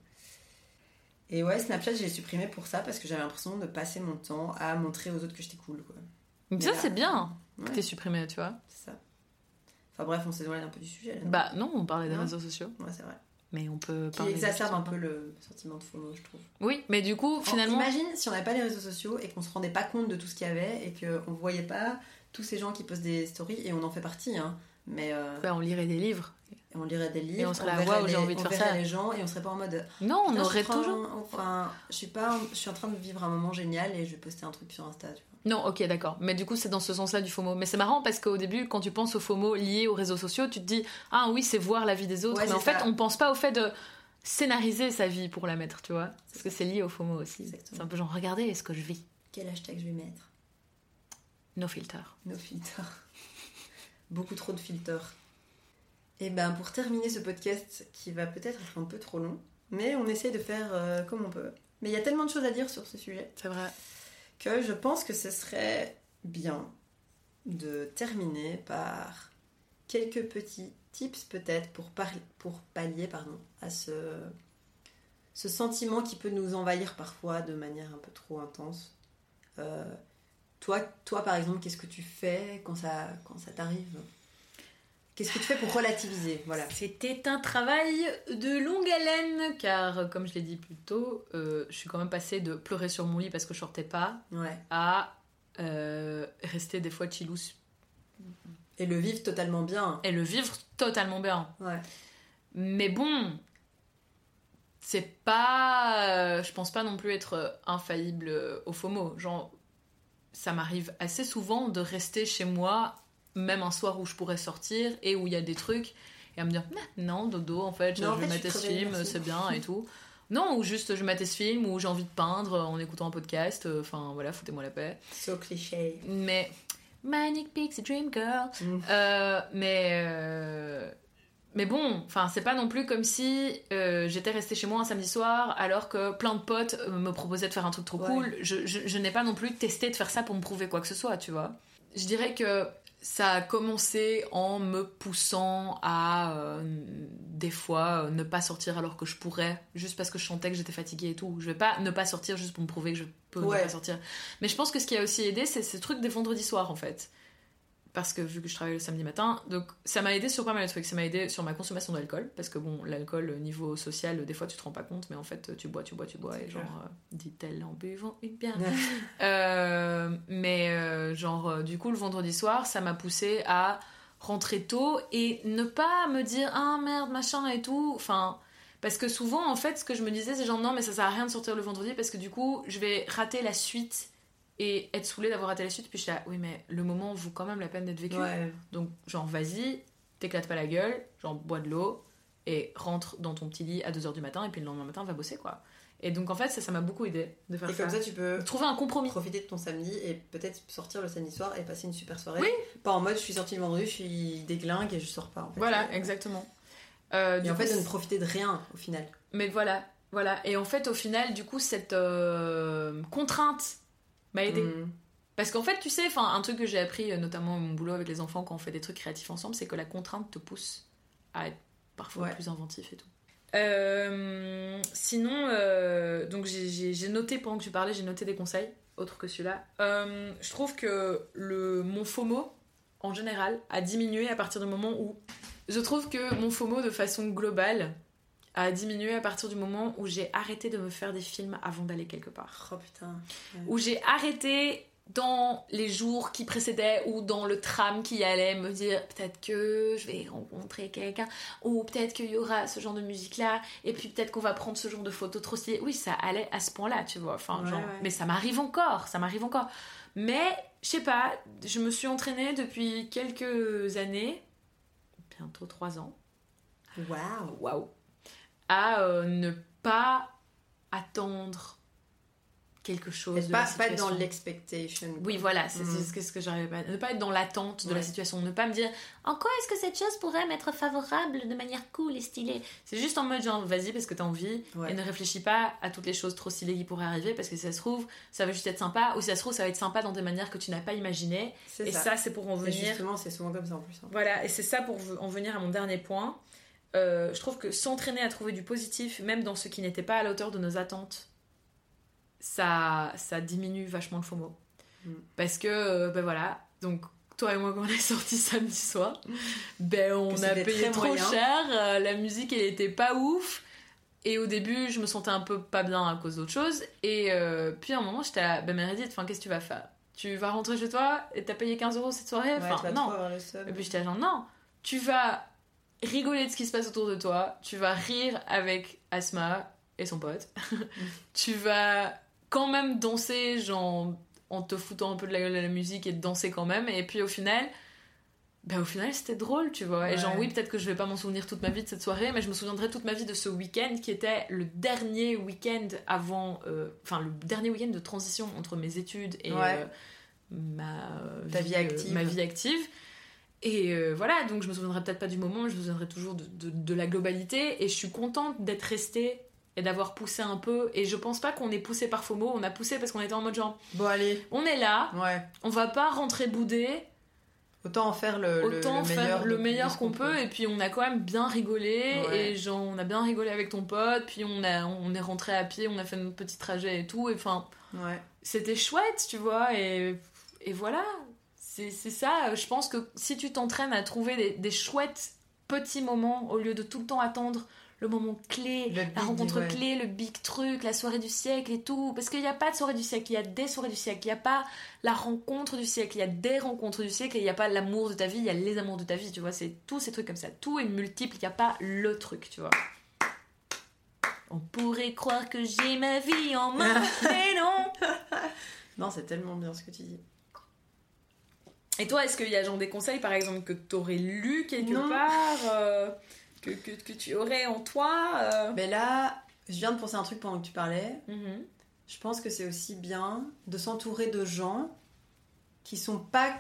Et ouais, Snapchat, j'ai supprimé pour ça parce que j'avais l'impression de passer mon temps à montrer aux autres que j'étais cool. Quoi. Mais ça, c'est bien Ouais, que t'aies supprimé, tu vois. c'est ça. Enfin bref, on s'éloigne un peu du sujet. Là, Bah non, on parlait des Non. réseaux sociaux. Ouais, c'est vrai. Mais on peut Qui parler. exacerbe des un peu le sentiment de FOMO, je trouve. Oui, mais du coup, finalement. Imagine si on n'avait pas les réseaux sociaux et qu'on se rendait pas compte de tout ce qu'il y avait et qu'on voyait pas tous ces gens qui postent des stories et on en fait partie, hein. Mais euh, bah, on lirait des livres. On lirait des livres, Et on serait là, waouh, j'ai envie de on faire ça. les gens et on serait pas en mode. Non, on aurait toujours. Enfin, je suis pas, je suis en train de vivre un moment génial et je vais poster un truc sur Insta. Tu vois. Non, ok, d'accord. Mais du coup, c'est dans ce sens-là du FOMO. Mais c'est marrant parce qu'au début, quand tu penses au FOMO lié aux réseaux sociaux, tu te dis Ah oui, c'est voir la vie des autres. Ouais, mais en fait, on pense pas au fait de scénariser sa vie pour la mettre, tu vois. Parce que c'est lié au FOMO aussi. C'est un peu genre Regardez ce que je vis. Quel hashtag je vais mettre? No filter. No filters. Beaucoup trop de filters. Et ben pour terminer ce podcast qui va peut-être être un peu trop long, mais on essaye de faire euh, comme on peut. Mais il y a tellement de choses à dire sur ce sujet C'est vrai. que je pense que ce serait bien de terminer par quelques petits tips peut-être pour, pour pallier pardon, à ce, ce sentiment qui peut nous envahir parfois de manière un peu trop intense. Euh, toi, toi, par exemple, qu'est-ce que tu fais quand ça, quand ça t'arrive? Qu'est-ce que tu fais pour relativiser Voilà. C'était un travail de longue haleine, car comme je l'ai dit plus tôt, euh, je suis quand même passée de pleurer sur mon lit parce que je sortais pas Ouais. à euh, rester des fois chillous Et le vivre totalement bien. et le vivre totalement bien. Ouais. Mais bon, c'est pas. euh, je pense pas non plus être infaillible au FOMO. Genre, ça m'arrive assez souvent de rester chez moi, même un soir où je pourrais sortir et où il y a des trucs, et à me dire Nah, non, dodo, en fait, Non, je vais mater ce film, c'est bien et tout. Non, ou juste je matais ce film, ou j'ai envie de peindre en écoutant un podcast, euh, enfin voilà, foutez-moi la paix. So cliché. Mais. Manic Pixie Dream Girl, Mm. euh, mais euh, mais bon, enfin c'est pas non plus comme si euh, j'étais restée chez moi un samedi soir alors que plein de potes me proposaient de faire un truc trop Ouais. cool. Je, je- je n'ai pas non plus testé de faire ça pour me prouver quoi que ce soit, tu vois. Je dirais que ça a commencé en me poussant à euh, des fois euh, ne pas sortir alors que je pourrais, juste parce que je sentais que j'étais fatiguée et tout. Je vais pas ne pas sortir juste pour me prouver que je peux Ouais. ne pas sortir. Mais je pense que ce qui a aussi aidé, c'est ces trucs des vendredis soirs en fait. Parce que vu que je travaille le samedi matin, donc ça m'a aidé sur pas mal de trucs. Ça m'a aidé sur ma consommation d'alcool, parce que bon, l'alcool, au niveau social, des fois tu te rends pas compte, mais en fait tu bois, tu bois, tu bois, et genre, euh, dit-elle en buvant une bière. Euh, mais euh, genre, euh, du coup, le vendredi soir, ça m'a poussé à rentrer tôt et ne pas me dire ah merde, machin et tout. Enfin, parce que souvent, en fait, ce que je me disais, c'est genre non, mais ça sert à rien de sortir le vendredi parce que du coup, je vais rater la suite et être saoulée d'avoir raté la suite. Puis je suis là, oui, mais le moment vaut quand même la peine d'être vécu. Ouais. Donc, genre, vas-y, t'éclates pas la gueule, genre, bois de l'eau et rentre dans ton petit lit à 2h du matin et puis le lendemain matin, va bosser quoi. Et donc, en fait, ça ça m'a beaucoup aidé de faire Et ça. comme ça, tu peux Trouver un compromis. profiter de ton samedi et peut-être sortir le samedi soir et passer une super soirée. Oui. Pas en mode je suis sortie le vendredi, je suis déglingue et je sors pas. En fait. Voilà, exactement. Euh, Et en coup, fait, de ne profiter de rien au final. Mais voilà, voilà. Et en fait, au final, du coup, cette euh, contrainte m'a aidé. Mm. Parce qu'en fait, tu sais, un truc que j'ai appris, euh, notamment mon boulot avec les enfants quand on fait des trucs créatifs ensemble, c'est que la contrainte te pousse à être parfois Ouais. plus inventif et tout. Euh, sinon, euh, donc j'ai- noté pendant que tu parlais, j'ai noté des conseils autres que celui-là. Euh, je trouve que le mon FOMO en général a diminué à partir du moment où je trouve que mon FOMO de façon globale a diminué à partir du moment où j'ai arrêté de me faire des films avant d'aller quelque part. Oh putain. où j'ai arrêté dans les jours qui précédaient ou dans le tram qui allait me dire peut-être que je vais rencontrer quelqu'un ou peut-être qu'il y aura ce genre de musique là et puis peut-être qu'on va prendre ce genre de photos trop stylées. Oui ça allait à ce point là tu vois. Enfin Ouais, genre ouais. mais ça m'arrive encore ça m'arrive encore. Mais je sais pas je me suis entraînée depuis quelques années bientôt trois ans. Waouh. waouh, à euh, ne pas attendre quelque chose. de pas, la pas être dans situation. l'expectation. Oui, voilà, c'est Mhm. c'est ce que j'arrivais pas. Ne pas être dans l'attente de la situation, ne pas me dire en quoi est-ce que cette chose pourrait m'être favorable de manière cool et stylée? C'est juste en mode genre vas-y parce que t'as envie Ouais. et ne réfléchis pas à toutes les choses trop stylées qui pourraient arriver parce que si ça se trouve, ça va juste être sympa ou si ça se trouve, ça va être sympa dans des manières que tu n'as pas imaginées. Et ça. ça, c'est pour en venir. justement, c'est souvent comme ça en plus. hein. Voilà, et c'est ça pour en venir à mon dernier point. Euh, je trouve que s'entraîner à trouver du positif, même dans ce qui n'était pas à la hauteur de nos attentes, ça, ça diminue vachement le FOMO. Mm. Parce que, euh, ben voilà, donc toi et moi, quand on est sortis samedi soir, ben on a payé trop moyen. cher, euh, la musique elle était pas ouf. Et au début, je me sentais un peu pas bien à cause d'autre chose. Et puis à un moment, j'étais là, ben Meredith, qu'est-ce que tu vas faire? Tu vas rentrer chez toi et t'as payé 15 euros cette soirée? Enfin, non. Et puis j'étais genre non, tu vas rigoler de ce qui se passe autour de toi, tu vas rire avec Asma et son pote, tu vas quand même danser genre en te foutant un peu de la gueule de la musique et de danser quand même. Et puis au final ben au final c'était drôle tu vois. Et genre oui peut-être que je vais pas m'en souvenir toute ma vie de cette soirée mais je me souviendrai toute ma vie de ce week-end qui était le dernier week-end avant euh, enfin le dernier week-end de transition entre mes études et Ouais. euh, ma Ta vie active. ma vie active et euh, voilà, donc je me souviendrai peut-être pas du moment, je me souviendrai toujours de, de- de la globalité. Et je suis contente d'être restée et d'avoir poussé un peu. Et je pense pas qu'on ait poussé par FOMO, on a poussé parce qu'on était en mode genre, Bon, allez. on est là, Ouais. on va pas rentrer boudé, Autant en faire le, le- autant le faire meilleur, le meilleur qu'on peut. Et puis on a quand même bien rigolé. Ouais. Et genre, on a bien rigolé avec ton pote. Puis on, a, on est rentré à pied, on a fait notre petit trajet et tout. Et enfin, Ouais. c'était chouette, tu vois, et, et voilà. C'est ça, je pense que si tu t'entraînes à trouver des, des chouettes petits moments au lieu de tout le temps attendre le moment clé, Le la rencontre ouais. clé, le big truc, la soirée du siècle et tout, parce qu'il n'y a pas de soirée du siècle, il y a des soirées du siècle, il n'y a pas la rencontre du siècle, il y a des rencontres du siècle, et il n'y a pas l'amour de ta vie, il y a les amours de ta vie, tu vois, c'est tous ces trucs comme ça, tout est multiple, il n'y a pas le truc, tu vois. On pourrait croire que j'ai ma vie en main, mais non Non, c'est tellement bien ce que tu dis. Et toi, est-ce qu'il y a genre des conseils, par exemple, que tu aurais lu quelque Non. part, euh, que, que, que tu aurais en toi euh Mais là, je viens de penser à un truc pendant que tu parlais. Mhm. Je pense que c'est aussi bien de s'entourer de gens qui sont pas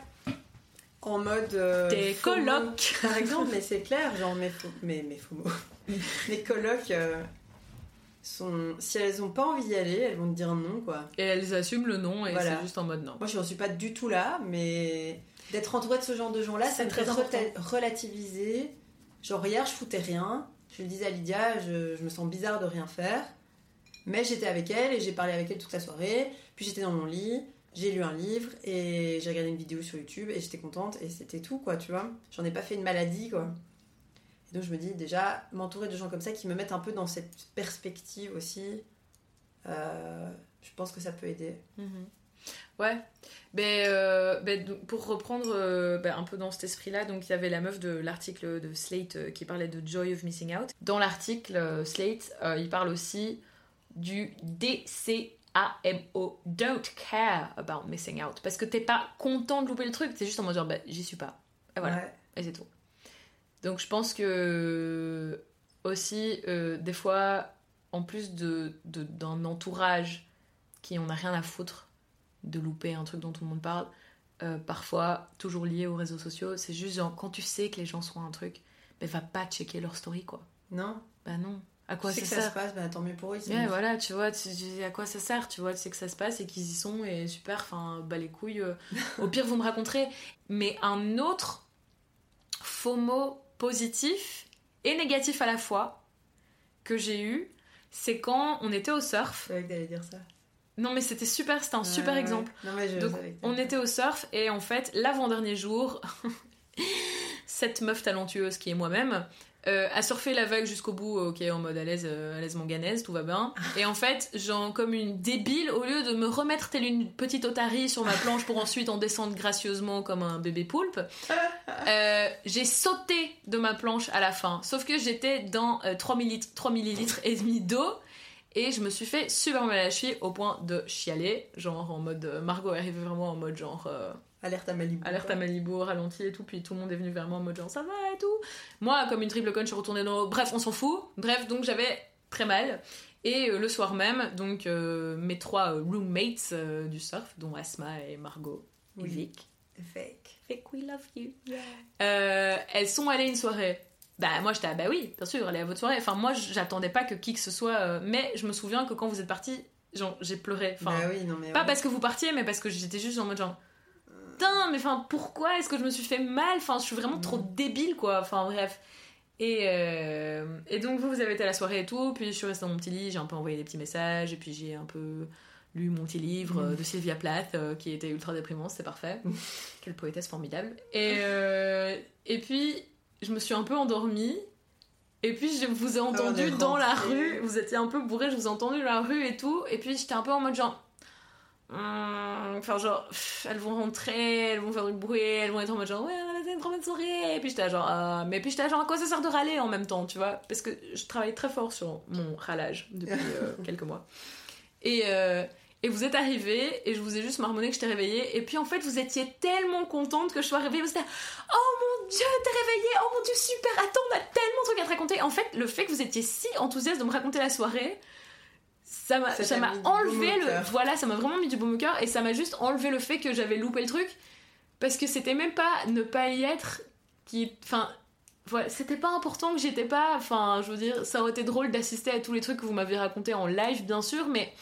en mode. euh, Tes colocs. Par exemple, mais c'est clair, genre mes, fo- mes, mes FOMO. mes colocs euh, sont. Si elles ont pas envie d'y aller, elles vont te dire non, quoi. Et elles assument le nom et Voilà. c'est juste en mode non. Moi, je ne suis pas du tout là, mais d'être entourée de ce genre de gens-là, C'est ça me très fait relativiser. Genre, hier, je foutais rien. Je le disais à Lydia, je, je me sens bizarre de rien faire. Mais j'étais avec elle et j'ai parlé avec elle toute la soirée. Puis j'étais dans mon lit, j'ai lu un livre et j'ai regardé une vidéo sur YouTube et j'étais contente et c'était tout, quoi, tu vois. J'en ai pas fait une maladie, quoi. Et donc, je me dis déjà, m'entourer de gens comme ça qui me mettent un peu dans cette perspective aussi, euh, je pense que ça peut aider. Mhm. Ouais. Ben, euh, ben, pour reprendre euh, ben, un peu dans cet esprit-là, donc il y avait la meuf de l'article de Slate qui parlait de Joy of Missing Out. Dans l'article, Slate, il parle aussi du DCAMO, Don't Care About Missing Out. Parce que t'es pas content de louper le truc, t'es juste en mode genre, ben, j'y suis pas. Et voilà. Ouais. Et c'est tout. Donc je pense que aussi, euh, des fois, en plus de, de- d'un entourage qui en a rien à foutre de louper un truc dont tout le monde parle, euh, parfois, toujours lié aux réseaux sociaux, c'est juste genre, quand tu sais que les gens sont un truc, ben va pas checker leur story, quoi. Non Bah non. À quoi tu sais ça que ça sert? se passe, bah, tant mieux pour eux. Ouais, voilà, tu vois, tu- tu- à quoi ça sert, tu vois, tu sais que ça se passe et qu'ils y sont et super, enfin, bah les couilles, euh, au pire vous me raconterez. Mais un autre FOMO positif et négatif à la fois que j'ai eu, c'est quand on était au surf. Je savais que t'allais dire ça. Non mais c'était super, c'était un super Ouais, exemple. Non, mais je Donc, on était au surf et en fait, l'avant-dernier jour, cette meuf talentueuse qui est moi-même euh, a surfé la vague jusqu'au bout, ok, en mode à l'aise, euh, à l'aise manganaise, tout va bien. Et en fait, genre, comme une débile, au lieu de me remettre telle une petite otarie sur ma planche pour ensuite en descendre gracieusement comme un bébé poulpe, euh, j'ai sauté de ma planche à la fin. Sauf que j'étais dans euh, 3 millilitres, 3 millilitres et demi d'eau. Et je me suis fait super mal à la cheville au point de chialer. Genre en mode. euh, Margot est arrivée vraiment en mode genre. Alerte à Malibu. alerte à Malibu, ralenti et tout. Puis tout le monde est venu vers moi en mode genre ça va et tout. Moi, comme une triple conne, je suis retournée dans. Bref, on s'en fout. Bref, donc j'avais très mal. Et euh, le soir même, donc euh, mes trois euh, roommates euh, du surf, dont Asma et Margot et Oui. Vic, we love you. Euh, elles sont allées une soirée. Bah moi j'étais ah bah oui, bien sûr, allez à votre soirée. Enfin moi j'attendais pas que qui que ce soit, mais je me souviens que quand vous êtes partis, genre j'ai pleuré. Enfin bah oui, non mais. pas ouais. parce que vous partiez, mais parce que j'étais juste en mode genre. Putain, mais enfin, pourquoi est-ce que je me suis fait mal? Enfin, je suis vraiment trop Mm. débile, quoi. Enfin, bref. Et, euh, et donc, vous, vous avez été à la soirée et tout. Puis, je suis restée dans mon petit lit, j'ai un peu envoyé des petits messages. Et puis, j'ai un peu lu mon petit livre euh, de Sylvia Plath, euh, qui était ultra déprimant, c'était parfait. Quelle poétesse formidable. Et, et puis, je me suis un peu endormie. Et puis, je vous ai entendu est dans la rue. Vous étiez un peu bourré, je vous ai entendu dans la rue et tout. Et puis, j'étais un peu en mode genre. Hum, Enfin, genre, pff, elles vont rentrer, elles vont faire du bruit, elles vont être en mode genre, ouais, c'est une trop bonne soirée. Et puis j'étais genre, ah. mais puis j'étais genre, à quoi ça sert de râler en même temps, tu vois? Parce que je travaille très fort sur mon râlage depuis euh, quelques mois. Et, euh, et vous êtes arrivés, et je vous ai juste marmonné que je t'ai réveillée. Et puis en fait, vous étiez tellement contente que je sois réveillée. Vous étiez oh mon dieu, t'es réveillée, oh mon dieu, super, attends, on a tellement de trucs à te raconter. En fait, le fait que vous étiez si enthousiaste de me raconter la soirée, ça m'a Ça m'a enlevé le voilà ça m'a vraiment mis du au cœur et ça m'a juste enlevé le fait que j'avais loupé le truc parce que c'était même pas ne pas y être qui enfin voilà c'était pas important que j'étais pas enfin je veux dire ça aurait été drôle d'assister à tous les trucs que vous m'avez racontés en live bien sûr mais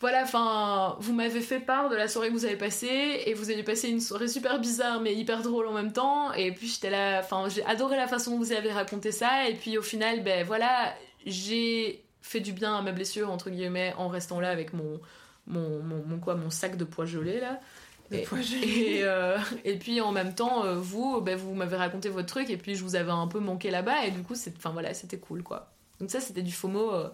voilà, enfin, vous m'avez fait part de la soirée que vous avez passée et vous avez passé une soirée super bizarre mais hyper drôle en même temps. Et puis j'étais là, enfin, j'ai adoré la façon dont vous avez raconté ça. Et puis au final, ben voilà, j'ai fait du bien à ma blessure entre guillemets en restant là avec mon mon, mon, mon quoi, mon sac de là. Et- poids gelé. Et, euh, et puis en même temps, euh, vous, ben, vous m'avez raconté votre truc et puis je vous avais un peu manqué là-bas et du coup, c'est, enfin voilà, c'était cool quoi. Donc ça, c'était du FOMO euh,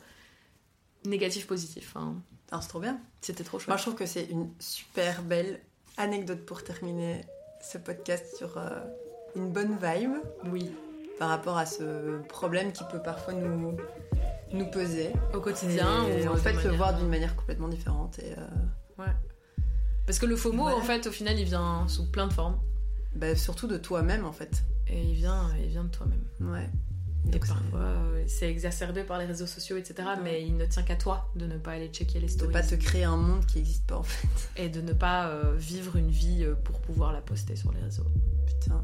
négatif positif. hein. Alors, c'est trop bien. C'était trop chouette. Moi, je trouve que c'est une super belle anecdote pour terminer ce podcast sur euh, une bonne vibe Oui, par rapport à ce problème qui peut parfois nous, nous peser. au quotidien. et ou en de fait, le voir d'une manière complètement différente. Et, euh, Parce que le FOMO, Ouais. en fait, au final, il vient sous plein de formes. bah, surtout de toi-même, en fait. Et il vient, il vient de toi-même. Ouais. Et Donc, c'est- parfois, euh, c'est exacerbé par les réseaux sociaux, etc. Mais il ne tient qu'à toi de ne pas aller checker les de stories. pas te créer un monde qui n'existe pas, en fait. Et de ne pas euh, vivre une vie pour pouvoir la poster sur les réseaux. Putain.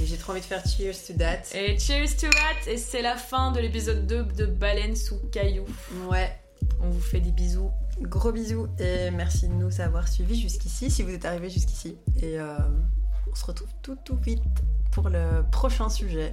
Et j'ai trop envie de faire cheers to that. Et cheers to that Et c'est la fin de l'épisode 2 de Baleine sous caillou. Ouais. On vous fait des bisous. Gros bisous et merci de nous avoir suivis jusqu'ici, si vous êtes arrivés jusqu'ici. Et euh, on se retrouve tout tout vite pour le prochain sujet.